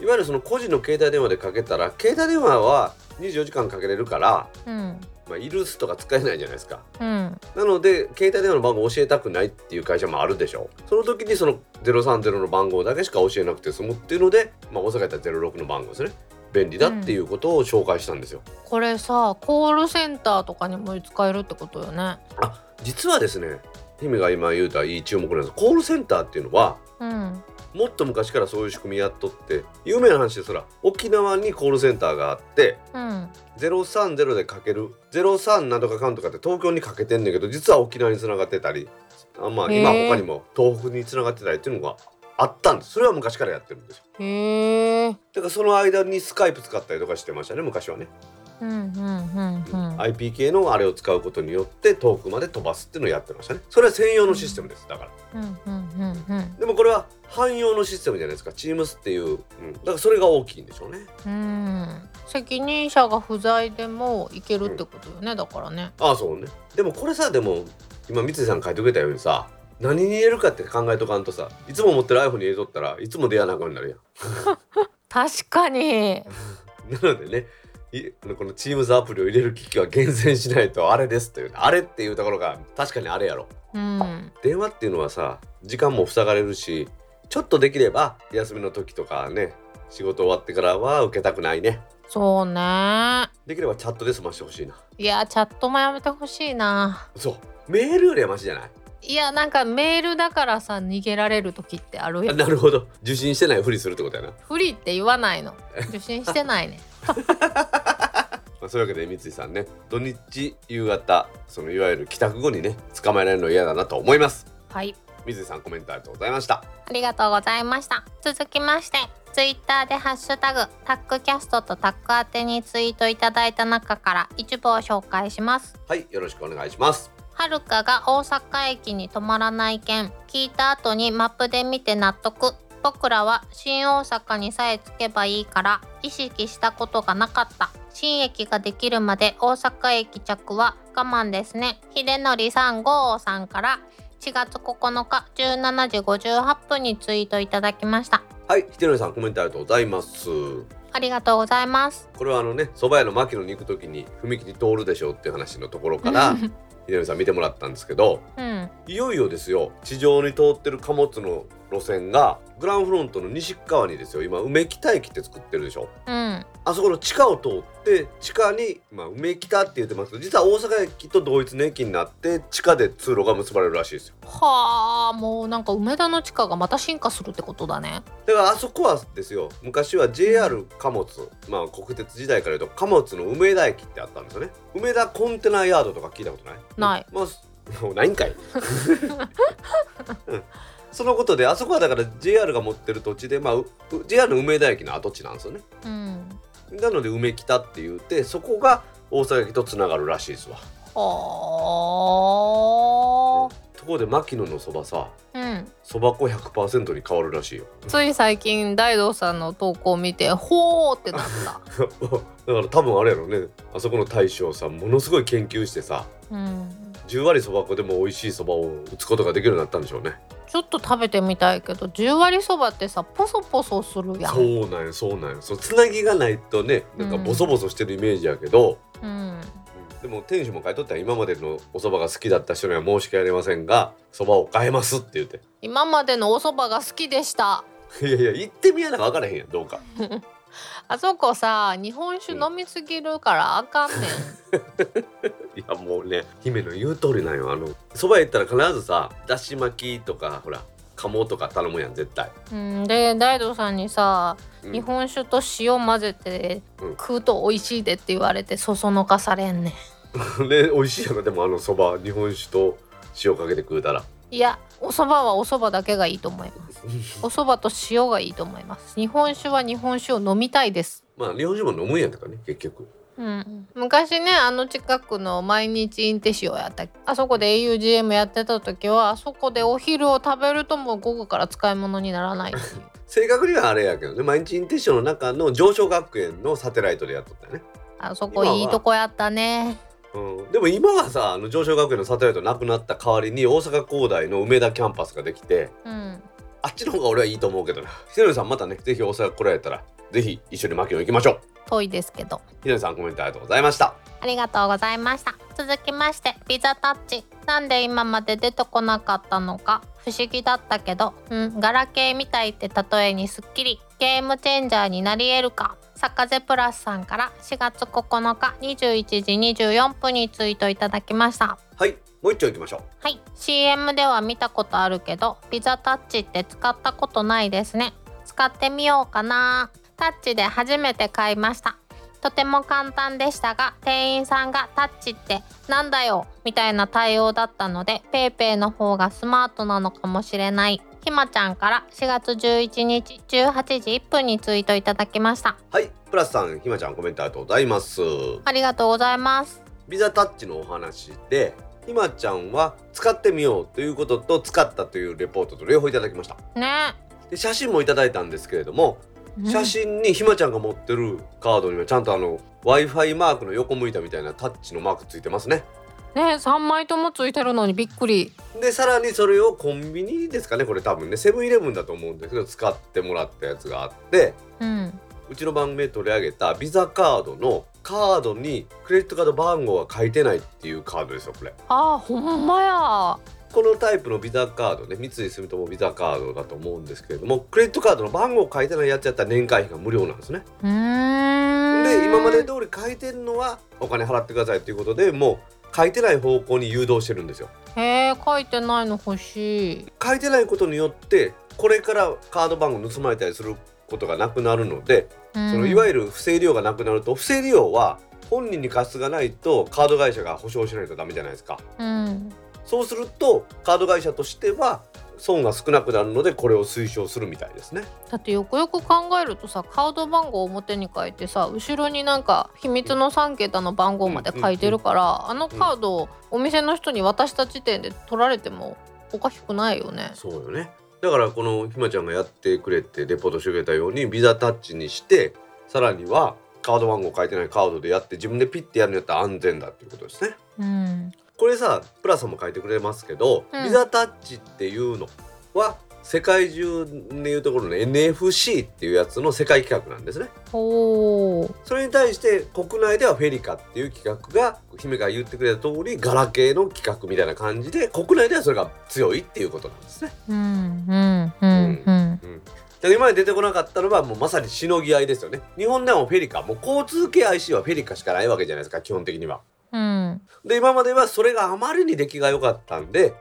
いわゆるその個人の携帯電話でかけたら携帯電話は24時間かけれるから、うん。まあ、イルスとか使えないじゃないですか。うん。なので携帯電話の番号を教えたくないっていう会社もあるでしょその時にその030の番号だけしか教えなくて済むっていうので、まあ、大阪やったら06の番号ですね便利だっていうことを紹介したんですよ。これさコールセンターとかにも使えるってことよね。あ実はですね姫が今言うたいい注目なんです。コールセンターっていうのはうん。もっと昔からそういう仕組みやっとって有名な話ですら沖縄にコールセンターがあってうん。030でかける03なんとかかんとかって東京にかけてんねんけど実は沖縄につながってたりあまあ今他にも東北につながってたりっていうのがあったんです。それは昔からやってるんですよ。へえだからその間にスカイプ使ったりとかしてましたね昔はね、うんうんうんうん。IP 系のあれを使うことによって遠くまで飛ばすっていうのをやってましたね。それは専用のシステムですだから。うんうんうんうんでもこれは汎用のシステムじゃないですか。Teams っていう、うん、だからそれが大きいんでしょうね。うん。責任者が不在でもいけるってことよね、だからね。ああそうね。でもこれさでも今三井さん書いてくれたようにさ何に入れるかって考えとかんとさいつも持ってる iPhone に入れとったらいつも出会わなあかんようになるやん。確かに。なのでねいこの Teams アプリを入れる機器は厳選しないとあれですというあれっていうところが確かにあれやろ。うん。電話っていうのはさ時間も塞がれるしちょっとできれば休みの時とかね仕事終わってからは受けたくないね。そうね。できればチャットで済ましてほしいな。いやチャットもやめてほしいな。そう。メールよりはマシじゃない？いやなんかメールだからさ逃げられる時ってあるあやんなるほど。受信してないふりするってことやな、不利って言わないの。受信してないね。まあ、そういうわけで三井さんね。土日夕方そのいわゆる帰宅後にね捕まえられるの嫌だなと思います。はい。三井さんコメントありがとうございました。ありがとうございました。続きましてツイッターでハッシュタグタックキャストとタック宛てにツイートいただいた中から一部を紹介します。はいよろしくお願いしますはるかが大阪駅に止まらない件。聞いた後にマップで見て納得。僕らは新大阪にさえ着けばいいから意識したことがなかった。新駅ができるまで大阪駅着は我慢ですね。秀則さん5さんから4月9日17時58分にツイートいただきました。はい秀則さんコメントありがとうございます。ありがとうございます。これはあのね蕎麦屋の牧野に行く時に踏切通るでしょうっていう話のところから 秀則さん見てもらったんですけどうん。いよいよですよ地上に通ってる貨物の路線がグランフロントの西側にですよ。今梅北駅って作ってるでしょ。うん。あそこの地下を通って地下に、まあ、梅北って言ってますけど実は大阪駅と同一の駅になって地下で通路が結ばれるらしいですよ。はあもうなんか梅田の地下がまた進化するってことだね。だからあそこはですよ。昔は JR 貨物まあ国鉄時代から言うと貨物の梅田駅ってあったんですよね。梅田コンテナヤードとか聞いたことない？ない。まあもうないんかい、うんそのことであそこはだから JR が持ってる土地でまあう JR の梅田駅の跡地なんですよね。うん。なので梅北って言ってそこが大阪駅とつながるらしいですわ。はところで牧野のそばさあうん。そば粉100%に変わるらしいよ。つい最近大道さんの投稿を見てほーってなった。だから多分あれやろね。あそこの大将さんものすごい研究してさうん。10割そば粉でも美味しいそばを打つことができるようになったんでしょうねちょっと食べてみたいけど10割そばってさポソポソするやん。そうなんよそうなんよ。そうつなぎがないとねなんかボソボソしてるイメージやけど、うん。うん。でも店主も書いとったら今までのお蕎麦が好きだった人には申し訳ありませんが蕎麦を変えますって言って。今までのお蕎麦が好きでした。いやいや行ってみやな分からへんやんどうか あそこさ日本酒飲みすぎるからあかんねん。いやもうね姫の言う通りなんよ。あの蕎麦行ったら必ずさだし巻きとかほら鴨とか頼むやん絶対、うん、で大道さんにさ、うん。日本酒と塩混ぜてうん。食うと美味しいでって言われてそそのかされんねん。で 美味しいやろ。でもあの蕎麦日本酒と塩かけて食うたら。いやお蕎麦はお蕎麦だけがいいと思います。お蕎麦と塩がいいと思います。日本酒は日本酒を飲みたいです。まあ日本酒も飲むんやったからね結局。うん、昔ねあの近くの毎日インテシオやったあそこで augm やってた時はあそこでお昼を食べるともう午後から使い物にならない 正確にはあれやけどね毎日インテッションの中の上昇学園のサテライトでやっとったよね、あそこいいとこやったねうん、でも今はさあの上昇学園のサテライトなくなった代わりに大阪工大の梅田キャンパスができてうん。あっちの方が俺はいいと思うけどな。ひろりさんまたねぜひ大阪来られたらぜひ一緒に牧野行きましょう。遠いですけど。ひろりさんコメントありがとうございました。ありがとうございました。続きましてピザタッチ。なんで今まで出てこなかったのか不思議だったけどうんガラケーみたいって例えにすっきりゲームチェンジャーになり得るかサカゼプラスさんから4月9日21時24分にツイートいただきました。はいもう一丁行きましょう。はい CM では見たことあるけどピザタッチって使ったことないですね。使ってみようかな。タッチで初めて買いました。とても簡単でしたが店員さんがタッチってなんだよみたいな対応だったので PayPay の方がスマートなのかもしれないひまちゃんから4月11日18時1分にツイートいただきました。はいプラスさんひまちゃんコメントありがとうございます。ありがとうございます。ビザタッチのお話でひまちゃんは使ってみようということと使ったというレポートと両方いただきました。ね。で写真もいただいたんですけれども写真にひまちゃんが持ってるカードにはちゃんとあの w i f i マークの横向いたみたいなタッチのマークついてますねね3枚ともついてるのにびっくり。でさらにそれをコンビニですかねこれ多分ね。セブンイレブンだと思うんですけど使ってもらったやつがあってうん。うちの番組で取り上げたビザカードのカードにクレジットカード番号が書いてないっていうカードですよこれ。あーほんまや。このタイプのビザカードね三井住友ビザカードだと思うんですけれどもクレジットカードの番号書いてないやつやったら年会費が無料なんですね。うーん。で今まで通り書いてるのはお金払ってくださいということでもう書いてない方向に誘導してるんですよ。へえ書いてないの欲しい。書いてないことによってこれからカード番号盗まれたりすることがなくなるので、そそのいわゆゆる不正利用がなくなると不正利用は本人に過失がないとカード会社が保証しないとダメじゃないですか。るうん。そうするとカード会社としては損が少なくなるのでこれを推奨するみたいですね。だってよくよく考えるとさカード番号を表に書いてさ後ろになんか秘密の3桁の番号まで書いてるから、あのカードをお店の人に渡した時点で取られてもおかしくないよね。そうよね。だからこのひまちゃんがやってくれてレポートしてくれたようにビザタッチにしてさらにはカード番号書いてないカードでやって自分でピッてやるんやったら安全だっていうことですね。うん、これさプラさんも書いてくれますけど、うん。ビザタッチっていうのは世界中でいうところの NFC っていうやつの世界企画なんですね。それに対して国内ではフェリカっていう企画が姫が言ってくれた通りガラケーの企画みたいな感じで国内ではそれが強いっていうことなんですね。うんうんうんうん。で今まで出てこなかったのはもうまさにしのぎ合いですよね。日本ではもうフェリカもう交通系 IC はフェリカしかないわけじゃないですか基本的にはうん。で今まではそれがあまりに出来が良かったんで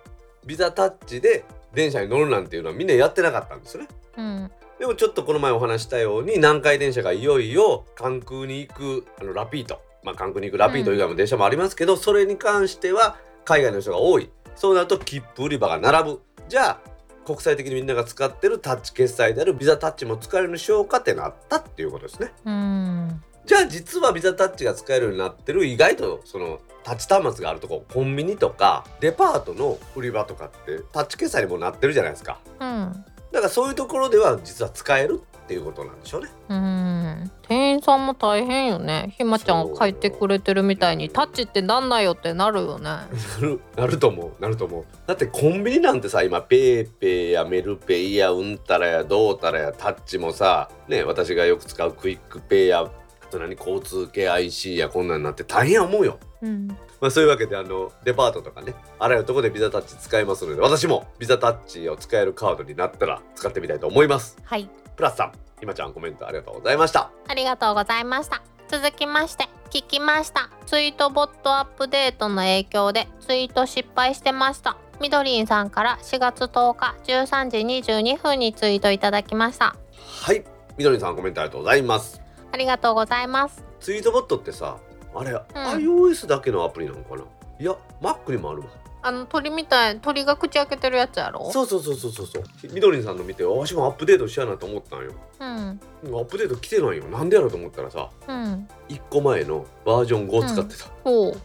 ビザタッチで電車に乗るなんていうのはみんなやってなかったんですよね。うん。でもちょっとこの前お話したように南海電車がいよいよ関空に行くあのラピート。まあ関空に行くラピート以外も電車もありますけど、それに関しては海外の人が多い。そうなると切符売り場が並ぶ。じゃあ国際的にみんなが使ってるタッチ決済であるビザタッチも使えるようにしようかってなったっていうことですね。うんじゃあ実はビザタッチが使えるようになってる意外とそのタッチ端末があるとこコンビニとかデパートの売り場とかってタッチ決済にもなってるじゃないですか。うん。だからそういうところでは実は使えるっていうことなんでしょうね。うん。店員さんも大変よね。ひまちゃんが帰ってくれてるみたいにタッチってなんだよってなるよね。なる なると思う。なると思う。だってコンビニなんてさ今 PayPay やメルペイやうんたらやどうたらやタッチもさね私がよく使う QUICPay やあと何交通系 IC やこんなんなって大変や思うよ。うん。まあそういうわけであのデパートとかねあらゆるところでビザタッチ使えますので私もビザタッチを使えるカードになったら使ってみたいと思います。はい。プラスさんひまちゃんコメントありがとうございました。ありがとうございました。続きまして聞きました。ツイートボットアップデートの影響でツイート失敗してました。みどりんさんから4月10日13時22分にツイートいただきました。はい。みどりさんコメントありがとうございますありがとうございます。ツイートボットってさあれ、iOS だけのアプリなのかな？いや Mac にもあるわ。あの鳥みたい鳥が口開けてるやつやろ？そうそうそうそうそうそう。みどりさんの見てわしもアップデートしやなと思ったんよ。うん。アップデート来てないよ。なんでやろうと思ったらさうん。1個前のバージョン5使ってた、ほう。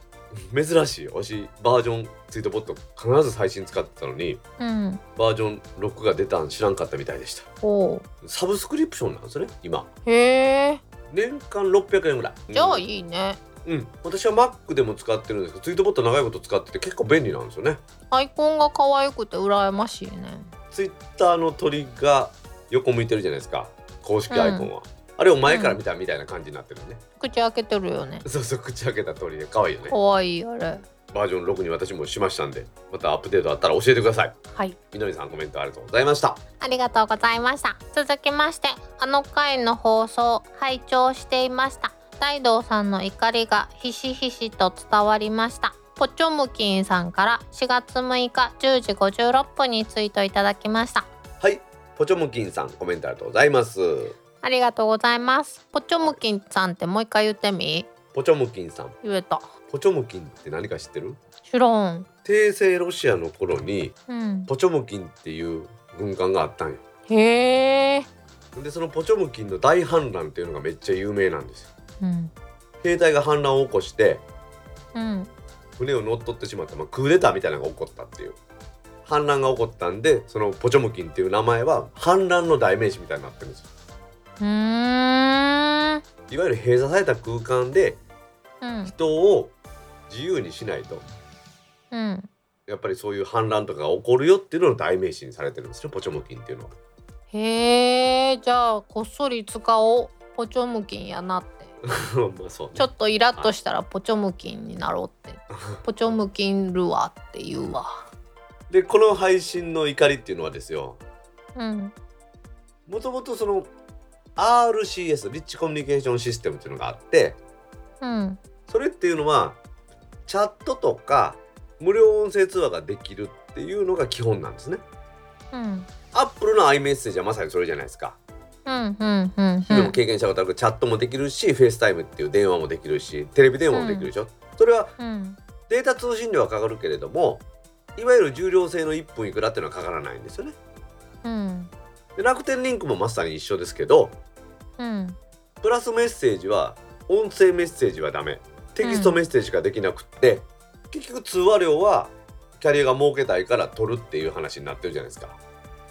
珍しいわしバージョンツイートボット必ず最新使ってたのにうん。バージョン6が出たん知らんかったみたいでした。ほサブスクリプションなんですね今。うへえ年間600円ぐらい。じゃあうん。いいね、うん、私は Mac でも使ってるんですけどツイートボット長いこと使ってて結構便利なんですよね。アイコンが可愛くて羨ましいね。ツイッターの鳥が横向いてるじゃないですか。公式アイコンは、あれを前から見たみたいな感じになってるね、口開けてるよね。そうそう口開けた鳥で。可愛いよね。可愛いあれバージョン6に私もしましたんでまたアップデートあったら教えてください。はい。みのりさんコメントありがとうございました。ありがとうございました。続きましてあの回の放送拝聴していました。大道さんの怒りがひしひしと伝わりました。ポチョムキンさんから4月6日10時56分にツイートいただきました。はい。ポチョムキンさんコメントありがとうございます。ありがとうございます。ポチョムキンさんってもう一回言ってみ？ポチョムキンさん。言えたポチョムキンって何か知ってる？知らん。帝政ロシアの頃にうん。ポチョムキンっていう軍艦があったんよ。へえでそのポチョムキンの大反乱っていうのがめっちゃ有名なんですよ。うん。兵隊が反乱を起こしてうん。船を乗っ取ってしまった、まあ、クーデターみたいなのが起こったっていう。反乱が起こったんでそのポチョムキンっていう名前は反乱の代名詞みたいになってるんですよ。うーん。いわゆる閉鎖された空間でうん。人を自由にしないと。うん。やっぱりそういう反乱とかが起こるよっていうのの代名詞にされてるんですよポチョムキンっていうのは。へえじゃあこっそり使おう。ポチョムキンやなって。まあそうね。ちょっとイラッとしたらポチョムキンになろうって。ポチョムキンルアって言うわ。でこの配信の怒りっていうのはですよ。うん。もともとその RCS Rich Communication System っていうのがあってうん。それっていうのはチャットとか無料音声通話ができるっていうのが基本なんですね。うんアップルの iMessage はまさにそれじゃないですか。うんうんうんうでもん経験したことあるチャットもできるし、 FaceTime っていう電話もできるし、テレビ電話もできるでしょ。それはうんデータ通信料はかかるけれども、いわゆる重量制の1分いくらっていうのはかからないんですよね。うんで楽天リンクもまさに一緒ですけど、うんプラスメッセージは音声メッセージはダメ。テキストメッセージができなくって、結局通話料はキャリアが儲けたいから取るっていう話になってるじゃないですか。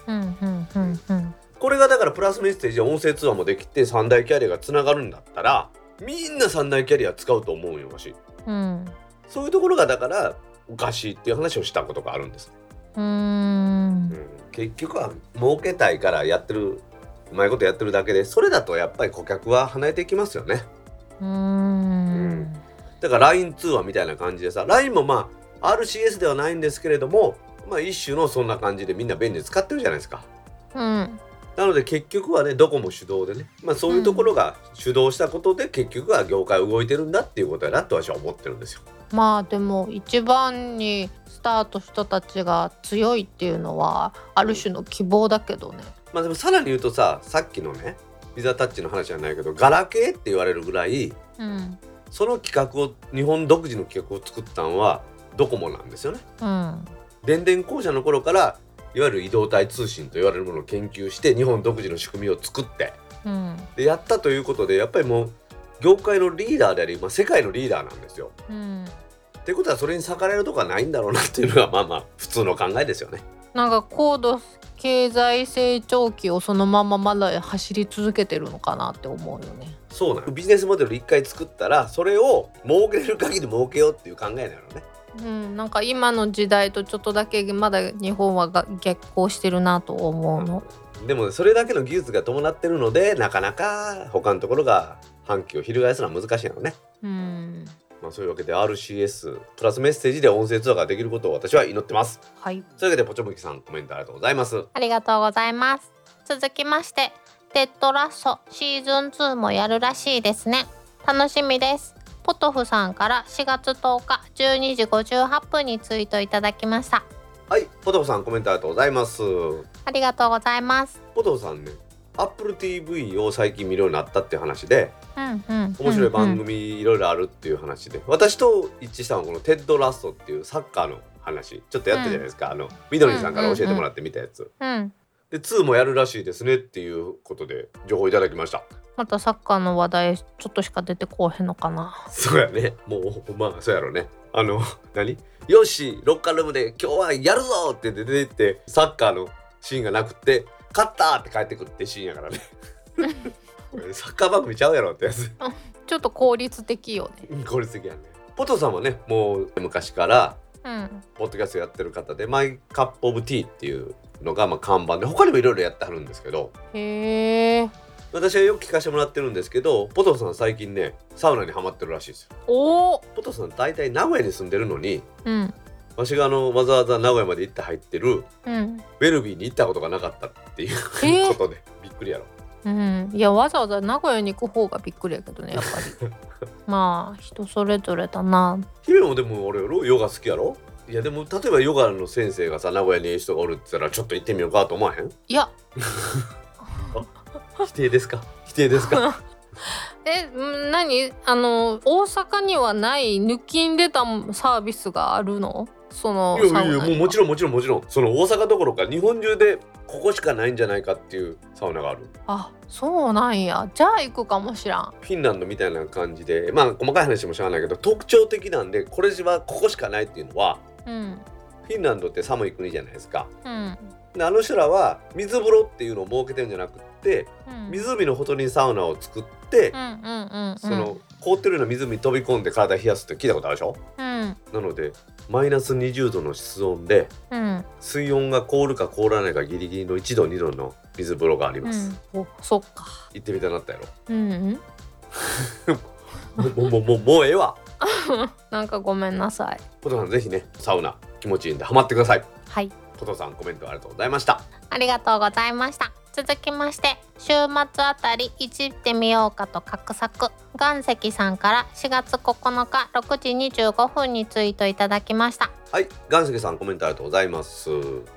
うんうんうんうん。これがだからプラスメッセージで音声通話もできて3大キャリアがつながるんだったらみんな3大キャリア使うと思うよわし。うん。そういうところがだからおかしいっていう話をしたことがあるんです。うーん。うん。結局は儲けたいからやってるうまいことやってるだけでそれだとやっぱり顧客は離れていきますよね。うーんだから LINE 通話みたいな感じでさ LINE もまあ RCS ではないんですけれどもまあ一種のそんな感じでみんな便利に使ってるじゃないですかうんなので結局はねどこも主導でね、まあ、そういうところが主導したことで結局は業界動いてるんだっていうことやなと私は思ってるんですよ。まあでも一番にスタートしたたちが強いっていうのはある種の希望だけどね。まあでもさらに言うとささっきのねビザタッチの話じゃないけどガラケーって言われるぐらいうんその企画を日本独自の企画を作ったのはドコモなんですよね。うん電電公社の頃からいわゆる移動体通信と言われるものを研究して日本独自の仕組みを作ってうんでやったということでやっぱりもう業界のリーダーであり、まあ、世界のリーダーなんですよ。うん。ってことはそれに逆らえるとこはないんだろうなっていうのがまあまあ普通の考えですよね。なんか高度経済成長期をそのまままだ走り続けてるのかなって思うよね。そうなのビジネスモデル一回作ったらそれを儲けれる限り儲けようっていう考えなのね。うん、なんか今の時代とちょっとだけまだ日本はが逆行してるなと思うの。でもそれだけの技術が伴ってるのでなかなか他のところが反旗を翻すのは難しいのね。うん。まあそういうわけで RCS プラスメッセージで音声通話ができることを私は祈ってます。はい。というわけでポチョムキさんコメントありがとうございます。ありがとうございます。続きまして、テッドラッソシーズン2もやるらしいですね。楽しみです。ポトフさんから4月10日12時58分にツイートいただきました。はいポトフさんコメントありがとうございます。ありがとうございます。ポトフさんね Apple TV を最近見るようになったっていう話でうんうん。面白い番うんうん組いろいろあるっていう話で、私と一致したのはこの Ted Lasso っていうサッカーの話ちょっとやったじゃないですか、あのみどりさんから教えてもらってみたやつ、うん。で2もやるらしいですねっていうことで情報いただきました。またサッカーの話題ちょっとしか出てこうへんのかな。そうやね。もうまあそうやろね。あの 何？よしロッカールームで今日はやるぞって出て行ってサッカーのシーンがなくって勝ったって帰ってくるってシーンやからねこれサッカー番組ちゃうやろってやつちょっと効率的よね。効率的やねポトさんはねもう昔からうん。ポッドキャストやってる方でマイカップオブティーっていうのがまあ看板で他にもいろいろやってはるんですけどへえ。私はよく聞かせてもらってるんですけどポトさん最近ねサウナにハマってるらしいですよおお。ポトさん大体名古屋に住んでるのにうん。私があのわざわざ名古屋まで行って入ってるうん。ウェルビーに行ったことがなかったっていうえ？ーことでびっくりやろ。うん、いやわざわざ名古屋に行く方がびっくりやけどねやっぱり。まあ人それぞれだな。姫もでも俺やろヨガ好きやろ？いやでも例えばヨガの先生がさ名古屋にいい人がおるって言ったらちょっと行ってみようかと思わへん？いや。否定ですか？否定ですか？えん何？あの大阪にはない抜きんでたサービスがあるの？そのいやいやもうもちろんもちろんもちろん。その大阪どころか日本中でここしかないんじゃないかっていうサウナがある。あそうなんや。じゃあ行くかもしらん。フィンランドみたいな感じで。まあ細かい話もしゃあないけど特徴的なんでこれはここしかないっていうのはうん。フィンランドって寒い国じゃないですか。うん。であの人らは水風呂っていうのを設けてるんじゃなくってうん。湖のほとりにサウナを作ってうんうんうんうん。その凍ってるような湖に飛び込んで体冷やすって聞いたことあるでしょ？うん。なのでマイナス20度の室温でうん。水温が凍るか凍らないかギリギリの1度2度の水風呂がありうます、ん。おそっか。行ってみたなったやろ。うん もうもうもうもうええわ。なんかごめんなさい。ポトさんぜひねサウナ気持ちいいんでハマってください。はい。ポトさんコメントありがとうございました。ありがとうございました。続きまして、週末あたりいじってみようかと画策。岩石さんから4月9日6時25分にツイートいただきました。はい岩石さんコメントありがとうございます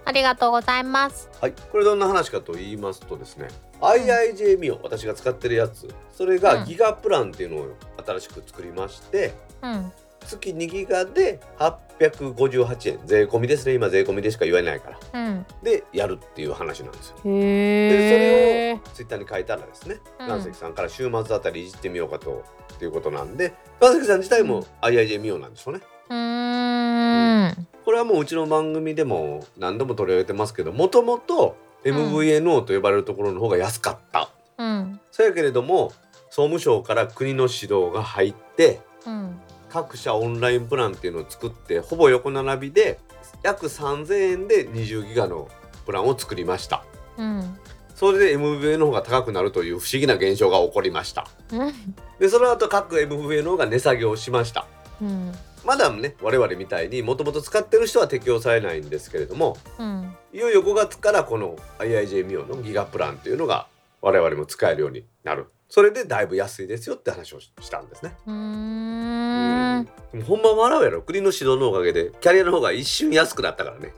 ありがとうございます。はいこれどんな話かと言いますとですね IIJ ミオ私が使ってるやつそれうんがギガプランっていうのを新しく作りまして、うん。月2ギガで858円。税込みですね。今税込みでしか言わないから。うん。でやるっていう話なんですよ。へえ。ツイッターに書いたらですね。うん。さんから週末あたりいじってみようかとっていうことなんで岩石さん自体も IIJ ミオなんでしょうね。うーん。これはもううちの番組でも何度も取り上げてますけどもともと MVNO と呼ばれるところの方が安かった、うん。そやけれども総務省から国の指導が入ってうん。各社オンラインプランっていうのを作ってほぼ横並びで約3000円で20ギガのプランを作りました。うん。それで MVA の方が高くなるという不思議な現象が起こりました。うんでその後各 MVA の方が値下げをしました。うん。まだね我々みたいにもともと使ってる人は適用されないんですけれどもうん。いよいよ5月からこの IIJ ミオのギガプランっていうのが我々も使えるようになるそれでだいぶ安いですよって話をしたんですね。うーん。ほんま笑うやろ。国の指導のおかげでキャリアの方が一瞬安くなったからね。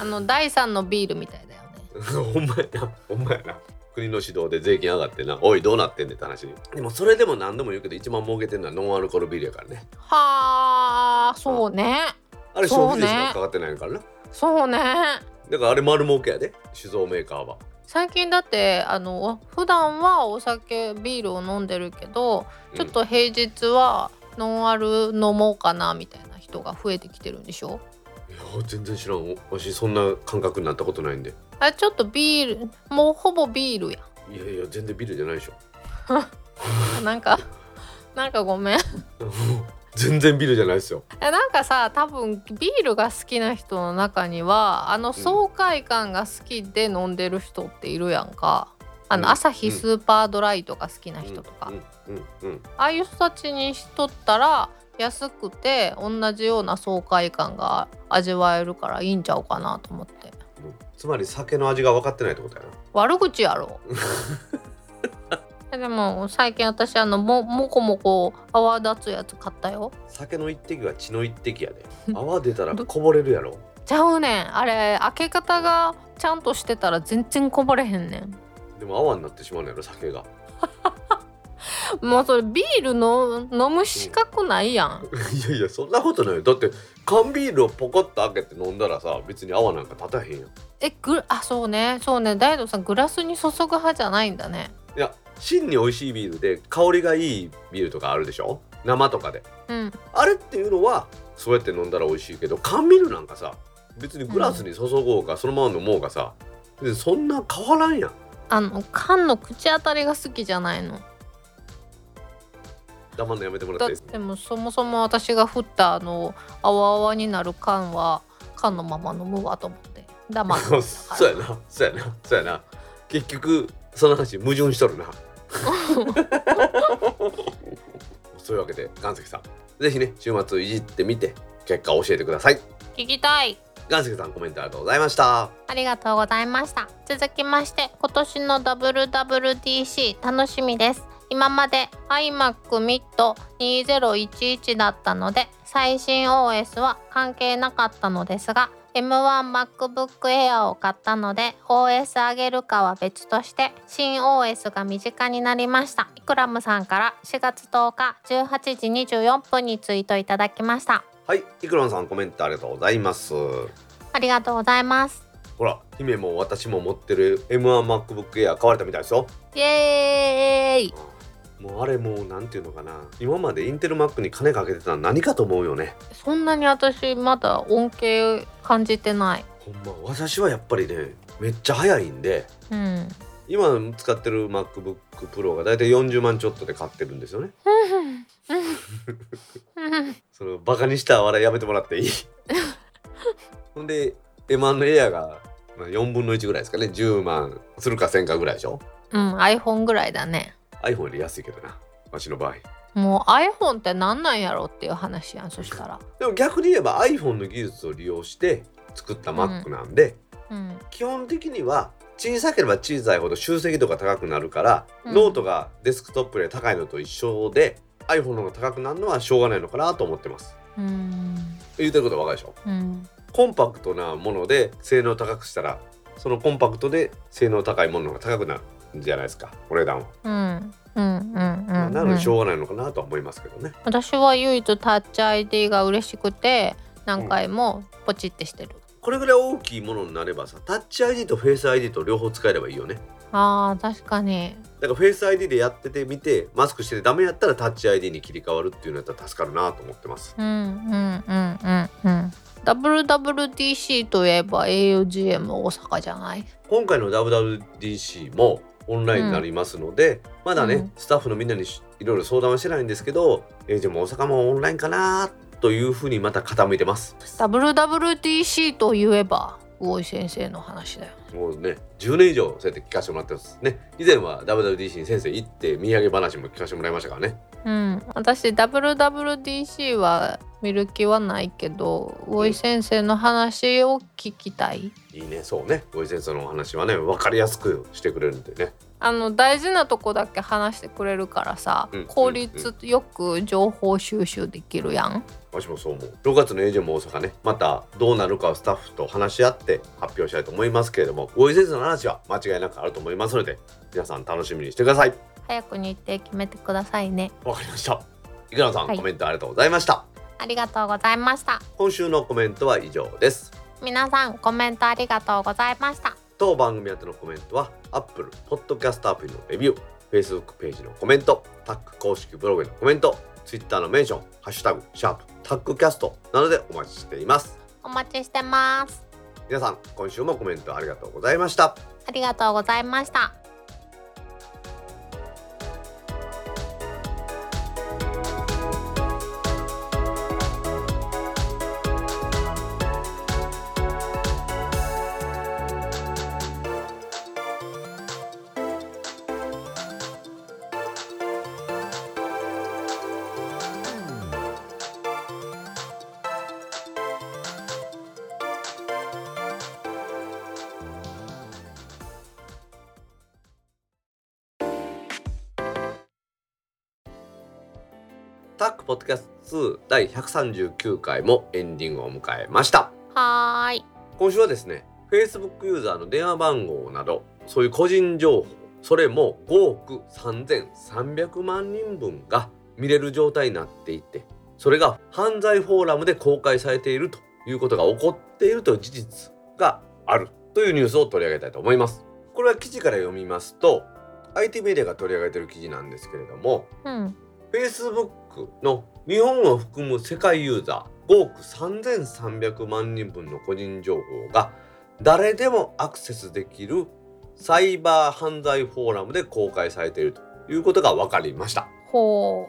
あの第三のビールみたいだよね。ほんまやな。ほんまやな。国の指導で税金上がってな。おいどうなってんねんって話でもそれでも何度も言うけど一番儲けてるのはノンアルコールビールやからね。はあそうね。あ。れ消費税しかかかってないからな、そうね。だからあれ丸儲けやで。酒造メーカーは最近だってあの普段はお酒ビールを飲んでるけどちょっと平日はノンアル飲もうかなみたいな人が増えてきてるんでしょ？いや全然知らん。わしそんな感覚になったことないんで。あれちょっとビールもうほぼビールやいやいや全然ビールじゃないでしょ。なんかなんかごめん 全然ビールじゃないですよ。えなんかさ多分ビールが好きな人の中にはあの爽快感が好きで飲んでる人っているやんか。あの、うん。アサヒスーパードライとか好きな人とか、うん。うん。うん。ああいう人たちにしとったら安くて同じような爽快感が味わえるからいいんちゃうかなと思って。うん。つまり酒の味が分かってないってことやな。悪口やろ。え でも最近私あのももこもこ泡立つやつ買ったよ。酒の一滴は血の一滴やで。泡出たらこぼれるやろ。ちゃうねん。あれ開け方がちゃんとしてたら全然こぼれへんねん。でも泡になってしまうのやろ酒が。もうそれビールの飲む資格ないやん。いやいやそんなことないよ。だって缶ビールをポコッと開けて飲んだらさ別に泡なんか立たへんやん。いえぐあそうね。そうね。大道さんグラスに注ぐ派じゃないんだね。や真に美味しいビールで香りがいいビールとかあるでしょ？生とかで。うん。あれっていうのはそうやって飲んだら美味しいけど缶ビールなんかさ別にグラスに注ごうか、そのまま飲もうがさ別にそんな変わらんやん。あの缶の口当たりが好きじゃないの。黙んのやめてもらだっていい？でもそもそも私が振ったあの泡泡になる缶は缶のまま飲むわと思って。黙ってたからそうやなそうやなそうやな。結局その話矛盾しとるなそういうわけで岩石さんぜひね週末いじってみて結果を教えてください。聞きたい。岩石さんコメントありがとうございました。ありがとうございました。続きまして今年の WWDC 楽しみです。今まで iMac Mid 2011だったので最新 OS は関係なかったのですが M1MacBook Air を買ったので OS 上げるかは別として新 OS が身近になりました。イクラムさんから4月10日18時24分にツイートいただきました。はいイクロンさんコメントありがとうございます。ありがとうございます。ほら姫も私も持ってる M1MacBook Air 買われたみたいですよ。イエーイもうあれもうなんていうのかな。今までインテル Mac に金かけてたの何かと思うよね。そんなに私まだ恩恵感じてない。ほんま私はやっぱりねめっちゃ早いんでうん。今使ってる MacBook Pro がだいたい40万ちょっとで買ってるんですよね。そのバカにした笑いやめてもらっていい？ほんで M1 の Air がまあ4分の1ぐらいですかね。10万するかせんかぐらいでしょ。うん、iPhone ぐらいだね。iPhone より安いけどなわしの場合もう iPhone ってなんなんやろっていう話やん、そしたら。でも逆に言えば iPhone の技術を利用して作った Mac なんで、うん。基本的には小さければ小さいほど集積度が高くなるから、うんノートがデスクトップより高いのと一緒で iPhone の方が高くなるのはしょうがないのかなと思ってますうん。言ってることはわかるでしょ？うん。コンパクトなもので性能高くしたらそのコンパクトで性能高いものが高くなるんじゃないですかお値段は、うん。うん。うん。うん。なのでしょうがないのかなとは思いますけどね私は唯一タッチ ID が嬉しくて、何回もポチってしてる。これぐらい大きいものになればさタッチ ID とフェイス ID と両方使えればいいよねあー、確かに。だからフェイス ID でやっててみてマスクしててダメやったらタッチ ID に切り替わるっていうのやったら助かるなと思ってますうん。うん。うん。うん。うん。WWDC といえば augm 大阪じゃない？今回の WWDC もオンラインになりますので、まだね、うん。スタッフのみんなにしいろいろ相談はしてないんですけど、えー、でも大阪もオンラインかなというふうにまた傾いてます。WWDC といえば魚井先生の話だよ。もうね10年以上そうやって聞かせてもらってます。ね。以前は WWDC に先生行って土産話も聞かせてもらいましたからね。うん。私 WWDC は見る気はないけど魚井先生の話を聞きたい。いいね。そうね。ご先生のお話はね分かりやすくしてくれるんでねあの大事なとこだけ話してくれるからさ、うん効率よく情報収集できるやん。私もそう思う。6月の営業も大阪ねまたどうなるかをスタッフと話し合って発表したいと思いますけれどもご先生の話は間違いなくあると思いますので皆さん楽しみにしてください。早く日程決めてくださいね。わかりました。いくらさん、はい。コメントありがとうございました。ありがとうございました。今週のコメントは以上です。皆さんコメントありがとうございました当番組宛てのコメントは Apple Podcast アプリのレビュー Facebook ページのコメントタック公式ブログへのコメント Twitter のメンション「ハッシュタグシャープタックキャスト」などでお待ちしています。お待ちしてます。皆さん今週もコメントありがとうございました。ありがとうございました第139回もエンディングを迎えました。はーい。今週はですね Facebook ユーザーの電話番号などそういう個人情報それも5億3300万人分が見れる状態になっていてそれが犯罪フォーラムで公開されているということが起こっているという事実があるというニュースを取り上げたいと思います。これは記事から読みますと IT メディアが取り上げている記事なんですけれどもうん。Facebook の日本を含む世界ユーザー5億3300万人分の個人情報が誰でもアクセスできるサイバー犯罪フォーラムで公開されているということが分かりました。ほ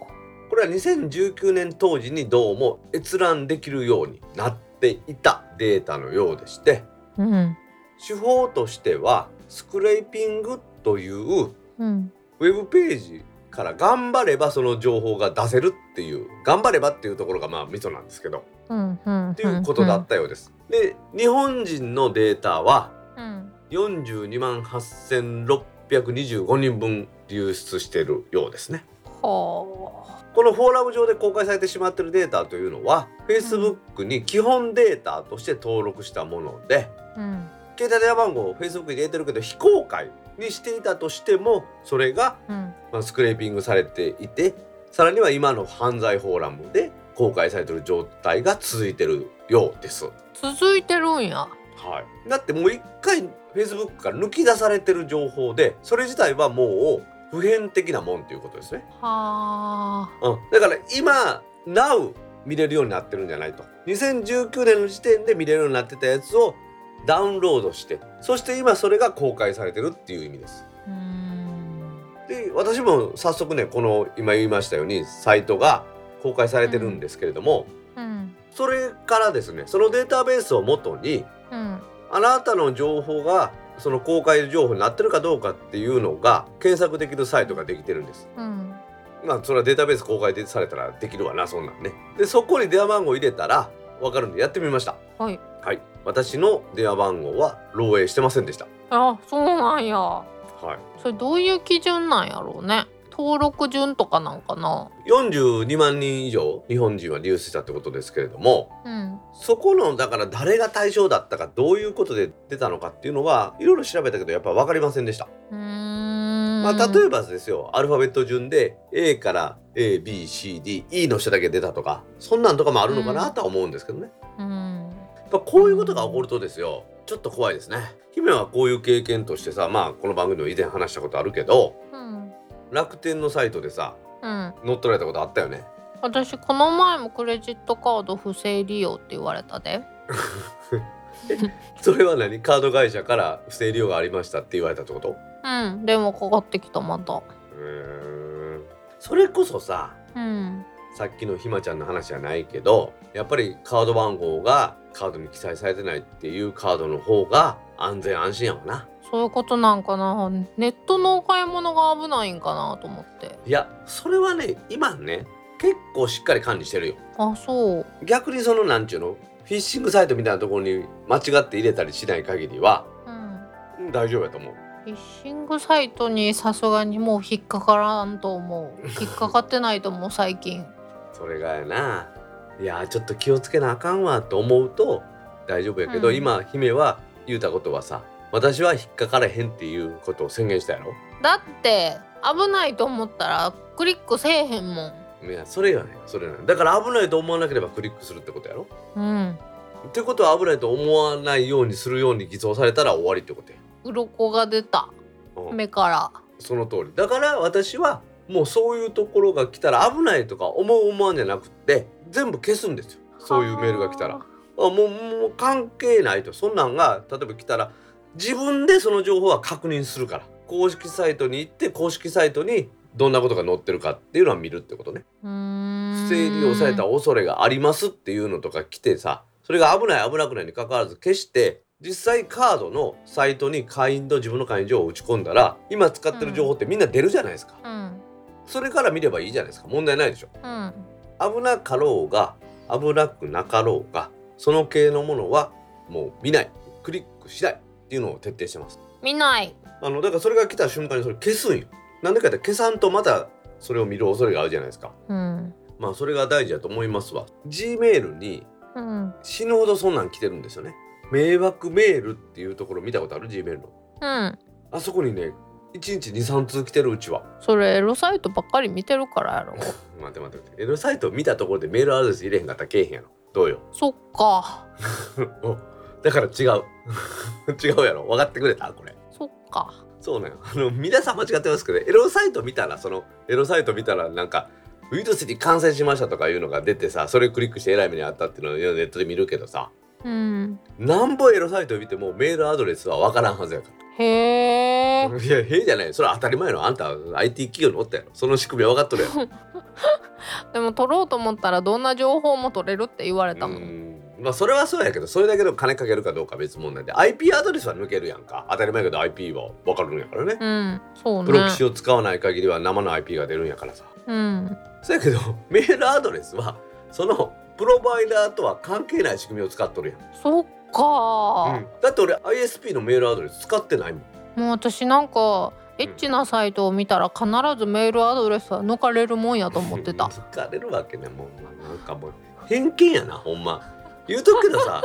これは2019年当時にどうも閲覧できるようになっていたデータのようでしてううん。手法としてはスクレーピングといううん。ウェブページから頑張ればその情報が出せるっていう頑張ればっていうところがまあミソなんですけど。うんうんっていうことだったようです。で日本人のデータはうん。42万8625人分流出しているようですね。ほこのフォーラム上で公開されてしまっているデータというのは Facebook に基本データとして登録したものでううん。携帯電話番号を Facebook に入れてるけど非公開にしていたとしてもそれがうん。まあ、スクレーピングされていてさらには今の犯罪フォーラムで公開されている状態が続いてるようです。続いてるんや。はい、だってもう一回 Facebook から抜き出されてる情報でそれ自体はもう普遍的なもんということですね。はあ。うん、だから今 Now 見れるようになってるんじゃないと。2019年の時点で見れるようになってたやつをダウンロードしてそして今それが公開されてるっていう意味です。で私も早速ねこの今言いましたようにサイトが公開されてるんですけれども、うんそれからですねそのデータベースをもとにうんあなたの情報がその公開情報になってるかどうかっていうのが検索できるサイトができてるんです。うんまあそれはデータベース公開されたらできるわなそんなんね。でそこに電話番号入れたら分かるんでやってみました。はい。はい。私の電話番号は漏洩してませんでした。あそうなんや。はい。それどういう基準なんやろうね。登録順とかなんかな。42万人以上日本人は流出したってことですけれどもうん。そこのだから誰が対象だったかどういうことで出たのかっていうのはいろいろ調べたけどやっぱ分かりませんでした。うーんまあ、例えばですよアルファベット順で A から ABCDE の人だけ出たとかそんなんとかもあるのかなとは思うんですけどね。うんこういうことが起こるとですよちょっと怖いですね。姫はこういう経験としてさまあこの番組でも以前話したことあるけどうん楽天のサイトでさうん乗っ取られたことあったよね。私この前もクレジットカード不正利用って言われたで それは何？カード会社から不正利用がありましたって言われたってこと？うん。電話かかってきたまた。うー。んそれこそさうん。さっきのひまちゃんの話じゃないけどやっぱりカード番号がカードに記載されてないっていうカードの方が安全安心やわな。そういうことなんかな。ネットのお買い物が危ないんかなと思って。いやそれはね今ね結構しっかり管理してるよ。あそう。逆にそのなんちゅうの？フィッシングサイトみたいなところに間違って入れたりしない限りはうん。うん大丈夫やと思う。フィッシングサイトにさすがにもう引っかからんと思う。引っかかってないと思う最近。それがやな。いやちょっと気をつけなあかんわと思うと大丈夫やけど、うん。今姫は言うたことはさ私は引っかからへんっていうことを宣言したやろ？だって危ないと思ったらクリックせえへんもん。いやそれよね。それよね。だから危ないと思わなければクリックするってことやろ？うん。ってことは危ないと思わないようにするように偽装されたら終わりってことや、鱗が出た。うん。目から。その通り。だから私はもうそういうところが来たら危ないとか思う思わんじゃなくって全部消すんですよ。そういうメールが来たら。あもうもう関係ないと。そんなんが例えば来たら自分でその情報は確認するから。公式サイトに行って公式サイトにどんなことが載ってるかっていうのは見るってことね。不正利用された恐れがありますっていうのとか来てさそれが危ない危なくないに関わらず決して実際カードのサイトに会員と自分の会員情報を打ち込んだら今使ってる情報ってみんな出るじゃないですか、うん。それから見ればいいじゃないですか。問題ないでしょ。うん。危なかろうが危なくなかろうがその系のものはもう見ない。クリックしないっていうのを徹底してます。見ない。あのだからそれが来た瞬間にそれ消すんよなんでかって消さんとまたそれを見る恐れがあるじゃないですか。うん。まあそれが大事だと思いますわ。G メールにうん。死ぬほどそんなん来てるんですよね。迷惑メールっていうところ見たことある？G メールの。うん。あそこにね1日23通来てるうちは。それエロサイトばっかり見てるからやろ。待って待って待って。エロサイト見たところでメールアドレス入れへんかったらけえへんやろ。どうよ？そっか。おだから違う。違うやろ。分かってくれた？これ。そっかそうね あの皆さん間違ってますけどエロサイト見たらそのエロサイト見たらなんかウイルスに感染しましたとかいうのが出てさそれクリックしてえらい目にあったっていうのをネットで見るけどさうん。なんぼエロサイト見てもメールアドレスは分からんはずやかへえら いやへえじゃないそれは当たり前のあんた IT 企業におったやろその仕組みは分かっとるやろ でも取ろうと思ったらどんな情報も取れるって言われたもんまあそれはそうやけどそれだけで金かけるかどうかは別問題で IP アドレスは抜けるやんか。当たり前やけど IP は分かるんやからね。うんそうね。プロキシを使わない限りは生の IP が出るんやからさ。うん。そやけど メールアドレスはそのプロバイダーとは関係ない仕組みを使っとるやん、そっか、うん。だって俺 ISP のメールアドレス使ってないもん。もう私なんかエッチなサイトを見たら必ずメールアドレスは抜かれるもんやと思ってた。疲れるわけねもう。なんかもう偏見やなほんま言うとくけどさ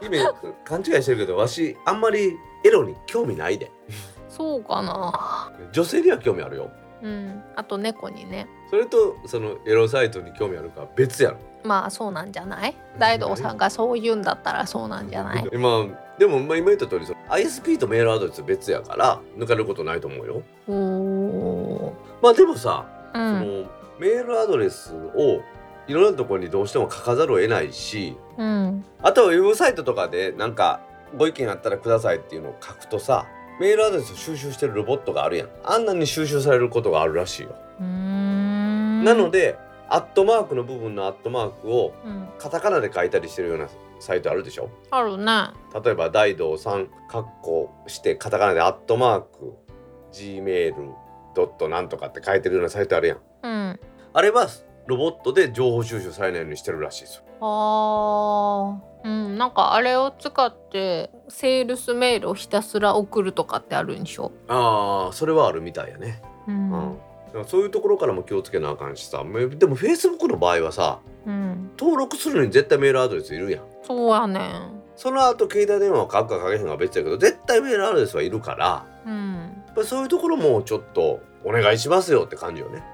姫勘違いしてるけどわしあんまりエロに興味ないで。そうかな。女性には興味あるよ。うん。あと猫にね。それとそのエロサイトに興味あるかは別やろまあそうなんじゃない？大道さんがそう言うんだったらそうなんじゃない？今でもまあ今言った通りその ISP とメールアドレス別やから抜かれることないと思うよ。おー。まあでもさそうん。のメールアドレスをいろんなところにどうしても書かざるを得ないしうん。あとはウェブサイトとかでなんかご意見あったらくださいっていうのを書くとさメールアドレスを収集してるロボットがあるやん。あんなに収集されることがあるらしいよ、なのでアットマークの部分のアットマークをうん。カタカナで書いたりしてるようなサイトあるでしょ？あるね。例えば大道さんカッコしてカタカナでアットマーク gmail ドットなんとかって書いてるようなサイトあるやん。うん。あれはロボットで情報収集されないようにしてるらしいですよ。あー。うんなんかあれを使ってセールスメールをひたすら送るとかってあるんでしょ？ああそれはあるみたいやね。うん。うん。そういうところからも気をつけなあかんしさ。めでも Facebook の場合はさうん。登録するのに絶対メールアドレスいるやん。そうやねん。その後携帯電話を書くか書けへんかは別やけど絶対メールアドレスはいるからうん。やっぱりそういうところもちょっとお願いしますよって感じよね。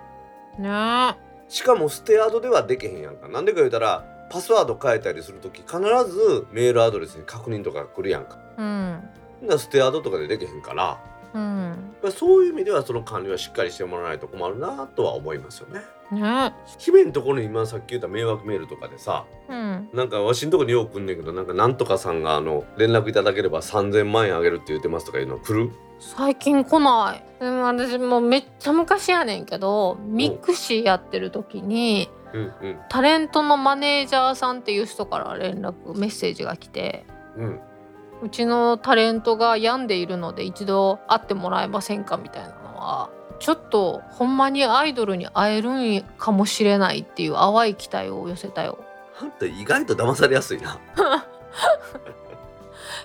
ねしかも捨てアドではできへんやんか。なんでか言うたらパスワード変えたりするとき必ずメールアドレスに確認とか来るやんか。うん。ほんなら捨てアドとかでできへんから。やうん。そういう意味ではその管理はしっかりしてもらわないと困るなとは思いますよね。ね。姫のところに今さっき言った迷惑メールとかでさうん。なんかわしんとこによく来んねんけどなんかなんとかさんがあの連絡いただければ3,000万円あげるって言ってますとかいうの来る？最近来ない。でも私もうめっちゃ昔やねんけど mixi やってる時にうんうん。タレントのマネージャーさんっていう人から連絡メッセージが来てうん。うちのタレントが病んでいるので一度会ってもらえませんかみたいなのはちょっとほんまにアイドルに会えるんかもしれないっていう淡い期待を寄せたよ。あんた意外と騙されやすいな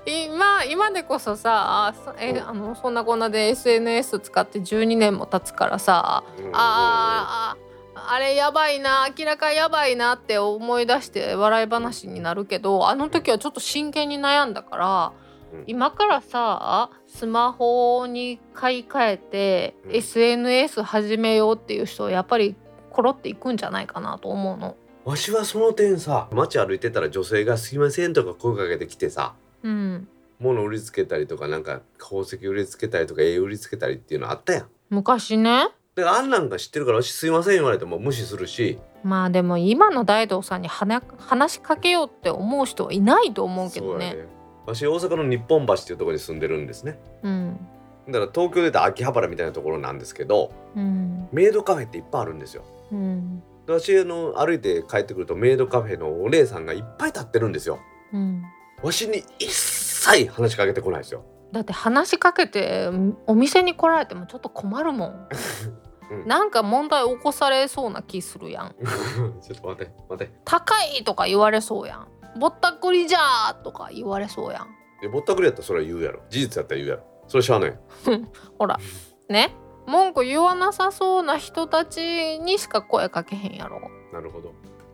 今今でこそさえうん。あのそんなこんなで SNS 使って12年も経つからさあーああれやばいな明らかやばいなって思い出して笑い話になるけどあの時はちょっと真剣に悩んだから、うん。今からさスマホに買い替えて、うん。SNS 始めようっていう人はやっぱりコロっていくんじゃないかなと思うの。わしはその点さ街歩いてたら女性が「すいません」とか声かけてきてさうん、物売りつけたりとかなんか宝石売りつけたりとか絵売りつけたりっていうのあったやん。昔ね。だからあんなんか知ってるからすいません言われても無視するし。まあでも今の大道さんに話話しかけようって思う人はいないと思うけどね。そうやわし大阪の日本橋っていうところに住んでるんですね。うん。だから東京で言うと秋葉原みたいなところなんですけどうん。メイドカフェっていっぱいあるんですよ。うん。で私あの歩いて帰ってくるとメイドカフェのお姉さんがいっぱい立ってるんですよ。うんわしに一切話しかけてこないですよだって話しかけてお店に来られてもちょっと困るもん。うんなんか問題起こされそうな気するやん。ちょっと待って待って高いとか言われそうやん。ぼったくりじゃーとか言われそうやん。でぼったくりやったらそれは言うやろ事実やったら言うやろそれしゃあない ほらね文句言わなさそうな人たちにしか声かけへんやろ。なるほど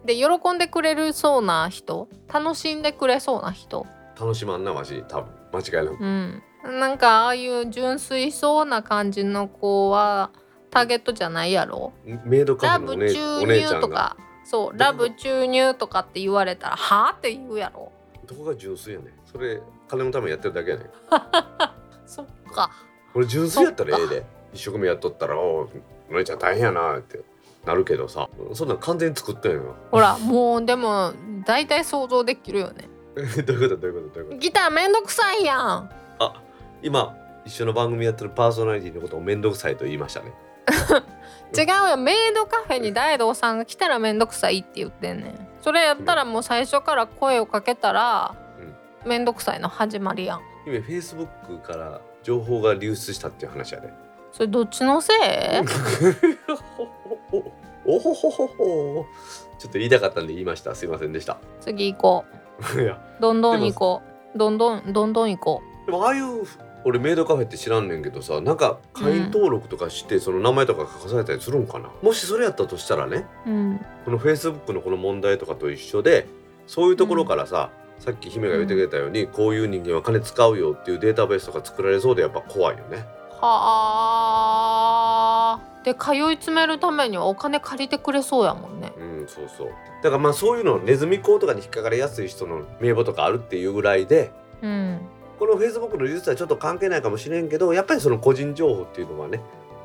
で喜んでくれるそうな人？楽しんでくれそうな人？楽しまんなわし多分。間違いなく。うん。なんかああいう純粋そうな感じの子はターゲットじゃないやろ？メイドカラフェのお,、ね、ブ注入とか。そうラブ注入とかって言われたらはあって言うやろ？どこが純粋やねん。それ金のためにやってるだけやねん。そっか。これ純粋やったらええで。一生懸命やっとったら「おうお姉ちゃん大変やな」ってなるけどさそんなん完全に作ったんよほらもうでも大体想像できるよね。どういうことどういうことどういうこと？ギターめんどくさいやん。あ今一緒の番組やってるパーソナリティのことを面倒くさいと言いましたね。違うよ。メイドカフェに大道さんが来たらめんどくさいって言ってんねん。それやったらもう最初から声をかけたら、めんどくさいの始まりやん。今フェイスブックから情報が流出したっていう話やで。それどっちのせい？おほほほほ。ちょっと言いたかったんで言いました。すいませんでした。次行こ いや。うどんどん行こう。どんどんどんどん行こでもああいう俺メイドカフェって知らんねんけどさなんか会員登録とかしてその名前とか書かされたりするんかな、もしそれやったとしたらねううん。このフェイスブックのこの問題とかと一緒でそういうところからさ、さっき姫が言ってくれたように、こういう人間は金使うよっていうデータベースとか作られそうでやっぱ怖いよね。はあ。で通い詰めるためにはお金借りてくれそうやもんね。うんそうそう。だからまあそういうのネズミ講とかに引っかかりやすい人の名簿とかあるっていうぐらいでうん。このフェイスブックの技術はちょっと関係ないかもしれんけどやっぱりその個人情報っていうのはね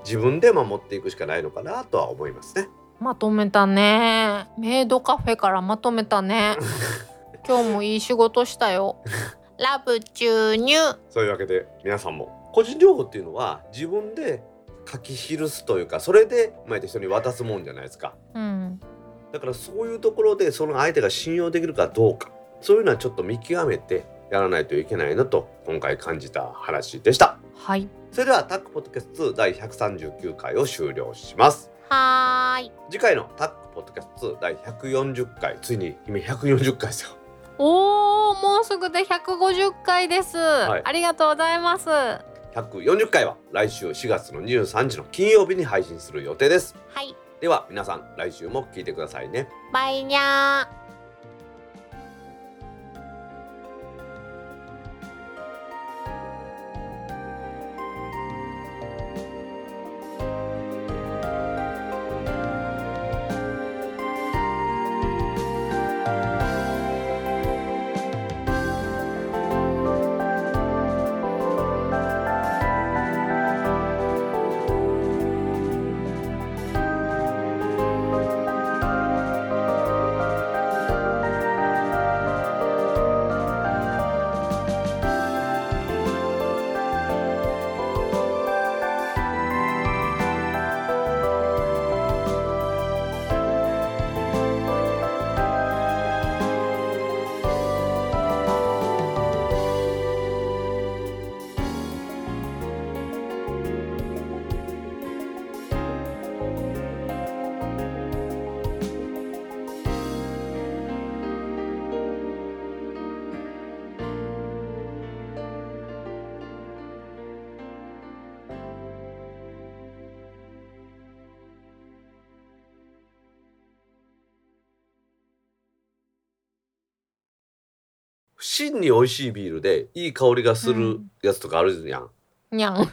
自分で守っていくしかないのかなとは思いますね。まとめたね。メイドカフェからまとめたね。今日もいい仕事したよ。ラブ注入そういうわけで皆さんも個人情報っていうのは自分で書き記すというかそれでまあ人に渡すもんじゃないですか。うんだからそういうところでその相手が信用できるかどうかそういうのはちょっと見極めてやらないといけないなと今回感じた話でした。はいそれではタックポッドキャスト2第139回を終了します。はーい次回のタックポッドキャスト2第140回ついに今140回ですよ。おーもうすぐで150回です、いありがとうございますは140回は来週4月の23日の金曜日に配信する予定です。いでは皆さん来週も聞いてくださいね。バイニャー真に美味しいビールでいい香りがするやつとかあるやん、にゃんち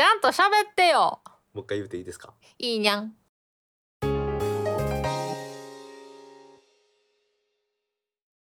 ゃんと喋ってよ。もう一回言っていいですか？いいにゃん